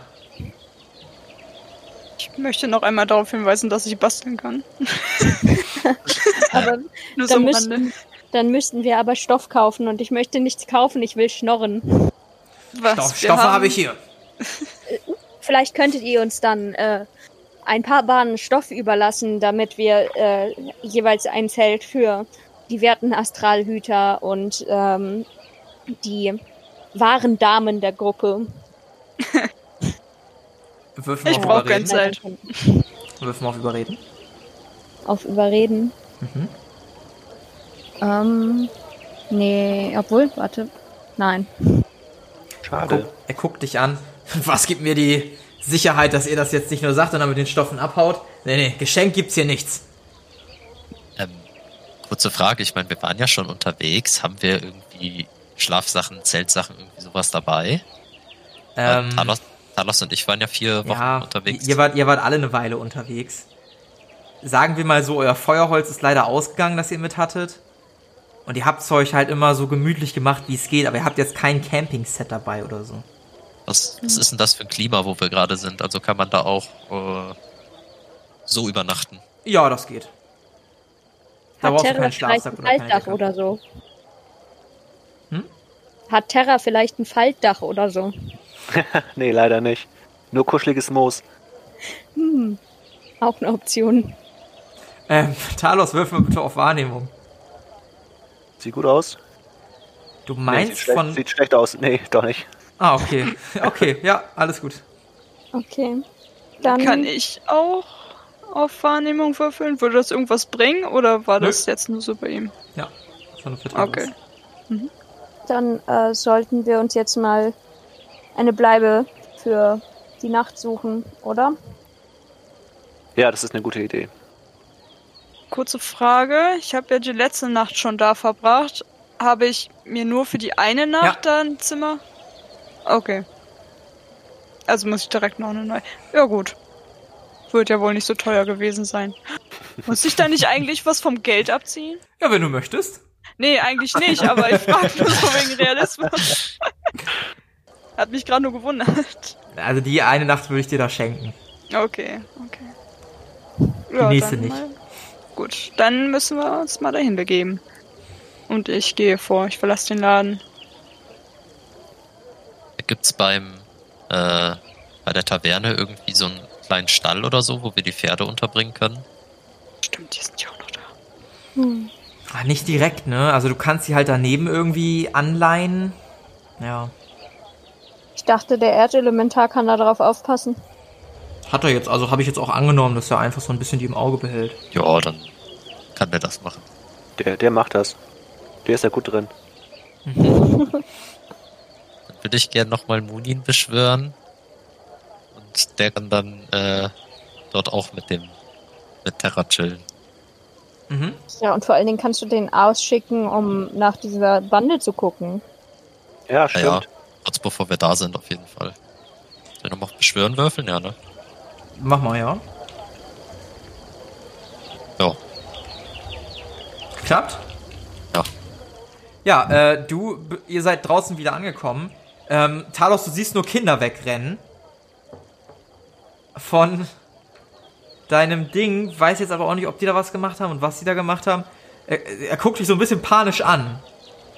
Ich möchte noch einmal darauf hinweisen, dass ich basteln kann. Aber Nur so dann müssten, dann müssten wir aber Stoff kaufen und ich möchte nichts kaufen, ich will schnorren. Was? Stoff, Stoffe haben- habe ich hier. Vielleicht könntet ihr uns dann äh, ein paar Bahnen Stoff überlassen, damit wir äh, jeweils ein Zelt für die werten Astralhüter und ähm, die wahren Damen der Gruppe. Wirf mal Ich auf brauch kein Überreden. Zelt. Wirf mal auf Überreden. Auf Überreden. Mhm. Ähm, nee, obwohl, warte. Nein. Schade. Guck, er guckt dich an. Was gibt mir die Sicherheit, dass ihr das jetzt nicht nur sagt und dann mit den Stoffen abhaut? Nee, nee, Geschenk gibt's hier nichts. Ähm, kurze Frage, ich meine, wir waren ja schon unterwegs. Haben wir irgendwie Schlafsachen, Zeltsachen, irgendwie sowas dabei? Ähm, Äh, Talos, Talos und ich waren ja vier Wochen ja, unterwegs. ihr wart, ihr wart alle eine Weile unterwegs. Sagen wir mal so, euer Feuerholz ist leider ausgegangen, das ihr mit hattet. Und ihr habt's euch halt immer so gemütlich gemacht, wie es geht, aber ihr habt jetzt kein Camping-Set dabei oder so. was, was ist denn das für ein Klima, wo wir gerade sind? Also kann man da auch äh, so übernachten? Ja, das geht. Da Hat brauchst du Terra keinen vielleicht Schlafsack ein oder keine Faltdach oder so? Hm? Hat Terra vielleicht ein Faltdach oder so? Nee, leider nicht. Nur kuscheliges Moos. Hm, auch eine Option. Ähm, Talos, wirf mal bitte auf Wahrnehmung. Sieht gut aus. Du Nee, sieht, meinst schlecht, von... sieht schlecht aus. Nee, doch nicht. Ah, okay. Okay, ja, alles gut. Okay. Dann Kann ich auch auf Wahrnehmung würfeln? Würde das irgendwas bringen oder war Nö. das jetzt nur so bei ihm? Ja, schon für Talos. Okay. Dann äh, sollten wir uns jetzt mal eine Bleibe für die Nacht suchen, oder? Ja, das ist eine gute Idee. Kurze Frage. Ich habe ja die letzte Nacht schon da verbracht. Habe ich mir nur für die eine Nacht da ein Zimmer? Okay. Also muss ich direkt noch eine neue. Ja gut. Wird ja wohl nicht so teuer gewesen sein. Muss ich da nicht eigentlich was vom Geld abziehen? Ja, wenn du möchtest. Nee, eigentlich nicht, aber ich frage nur so wegen Realismus. Hat mich gerade nur gewundert. Also die eine Nacht würde ich dir da schenken. Okay, okay. Ja, nächste nicht. Mal. Gut, dann müssen wir uns mal dahin begeben. Und ich gehe vor, ich verlasse den Laden. Gibt's beim, äh, bei der Taverne irgendwie so einen kleinen Stall oder so, wo wir die Pferde unterbringen können? Stimmt, die sind ja auch noch da. Ah, nicht direkt, ne? Also du kannst sie halt daneben irgendwie anleihen. Ja. Ich dachte, der Erdelementar kann da drauf aufpassen. Hat er jetzt, also habe ich jetzt auch angenommen, dass er einfach so ein bisschen die im Auge behält. Ja, dann kann der das machen. Der, der macht das. Der ist ja gut drin. Dann würde ich gern nochmal Munin beschwören. Und der kann dann äh, dort auch mit dem mit Terra chillen. Mhm. Ja, und vor allen Dingen kannst du den ausschicken, um nach dieser Bande zu gucken. Ja, Ja, stimmt. ja. Kurz bevor wir da sind, auf jeden Fall. Soll ich nochmal auf beschwören würfeln? Ja, ne? Mach mal, ja. Ja. Klappt? Ja. Ja, äh, du, ihr seid draußen wieder angekommen. Ähm, Talos, du siehst nur Kinder wegrennen. Von deinem Ding, weiß jetzt aber auch nicht, ob die da was gemacht haben und was die da gemacht haben. Er, er guckt dich so ein bisschen panisch an.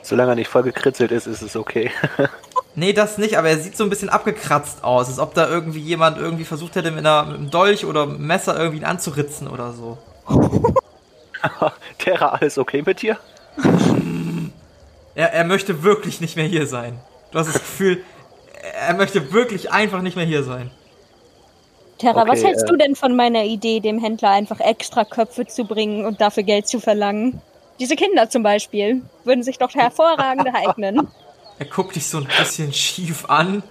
Solange er nicht voll gekritzelt ist, ist es okay. Nee, das nicht, aber er sieht so ein bisschen abgekratzt aus, als ob da irgendwie jemand irgendwie versucht hätte, mit, einer, mit einem Dolch oder einem Messer irgendwie ihn anzuritzen oder so. Terra, alles okay mit dir? Er, er möchte wirklich nicht mehr hier sein. Du hast das Gefühl, er möchte wirklich einfach nicht mehr hier sein. Terra, Okay, was hältst äh, du denn von meiner Idee, dem Händler einfach extra Köpfe zu bringen und dafür Geld zu verlangen? Diese Kinder zum Beispiel würden sich doch hervorragend eignen. Er guckt dich so ein bisschen schief an,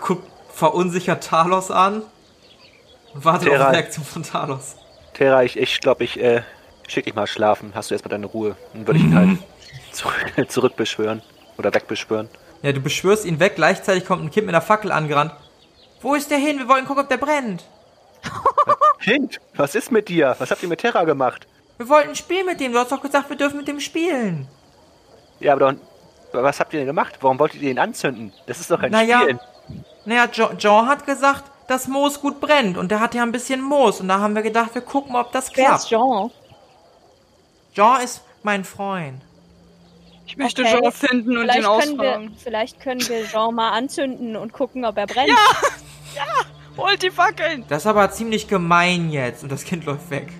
guckt verunsichert Talos an und wartet auf die Reaktion von Talos. Terra, ich, ich glaube, ich äh, schick dich mal schlafen. Hast du erstmal deine Ruhe. Dann würde ich ihn halt zurück, zurückbeschwören. Oder wegbeschwören. Ja, du beschwörst ihn weg, gleichzeitig kommt ein Kind mit einer Fackel angerannt. Wo ist der hin? Wir wollten gucken, ob der brennt. Kind, was ist mit dir? Was habt ihr mit Terra gemacht? Wir wollten ein Spiel mit dem. Du hast doch gesagt, wir dürfen mit dem spielen. Ja, aber doch, was habt ihr denn gemacht? Warum wolltet ihr ihn anzünden? Das ist doch kein Naja. Spiel. Naja, Jo- Jean hat gesagt, dass Moos gut brennt. Und der hat ja ein bisschen Moos. Und da haben wir gedacht, wir gucken, ob das Wer ist klappt. Jean? Jean ist mein Freund. Ich möchte Okay. Jean finden und ihn Vielleicht können, ausfragen. wir, vielleicht können wir Jean mal anzünden und gucken, ob er brennt. Holt die Fackeln! Das ist aber ziemlich gemein jetzt. Und das Kind läuft weg.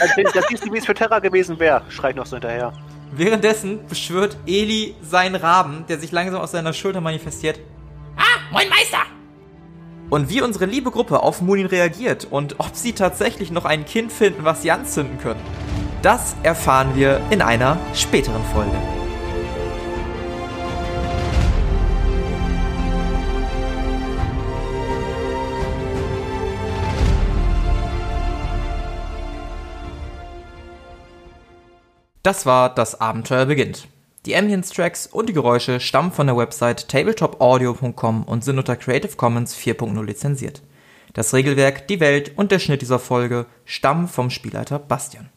Also, das siehst du, wie es für Terra gewesen wäre. Schreit noch so hinterher. Währenddessen beschwört Eli seinen Raben, der sich langsam aus seiner Schulter manifestiert. Ah, moin Meister! Und wie unsere liebe Gruppe auf Munin reagiert und ob sie tatsächlich noch ein Kind finden, was sie anzünden können, das erfahren wir in einer späteren Folge. Das war Das Abenteuer beginnt. Die Ambience-Tracks und die Geräusche stammen von der Website tabletopaudio.com und sind unter Creative Commons 4.0 lizenziert. Das Regelwerk, die Welt und der Schnitt dieser Folge stammen vom Spielleiter Bastian.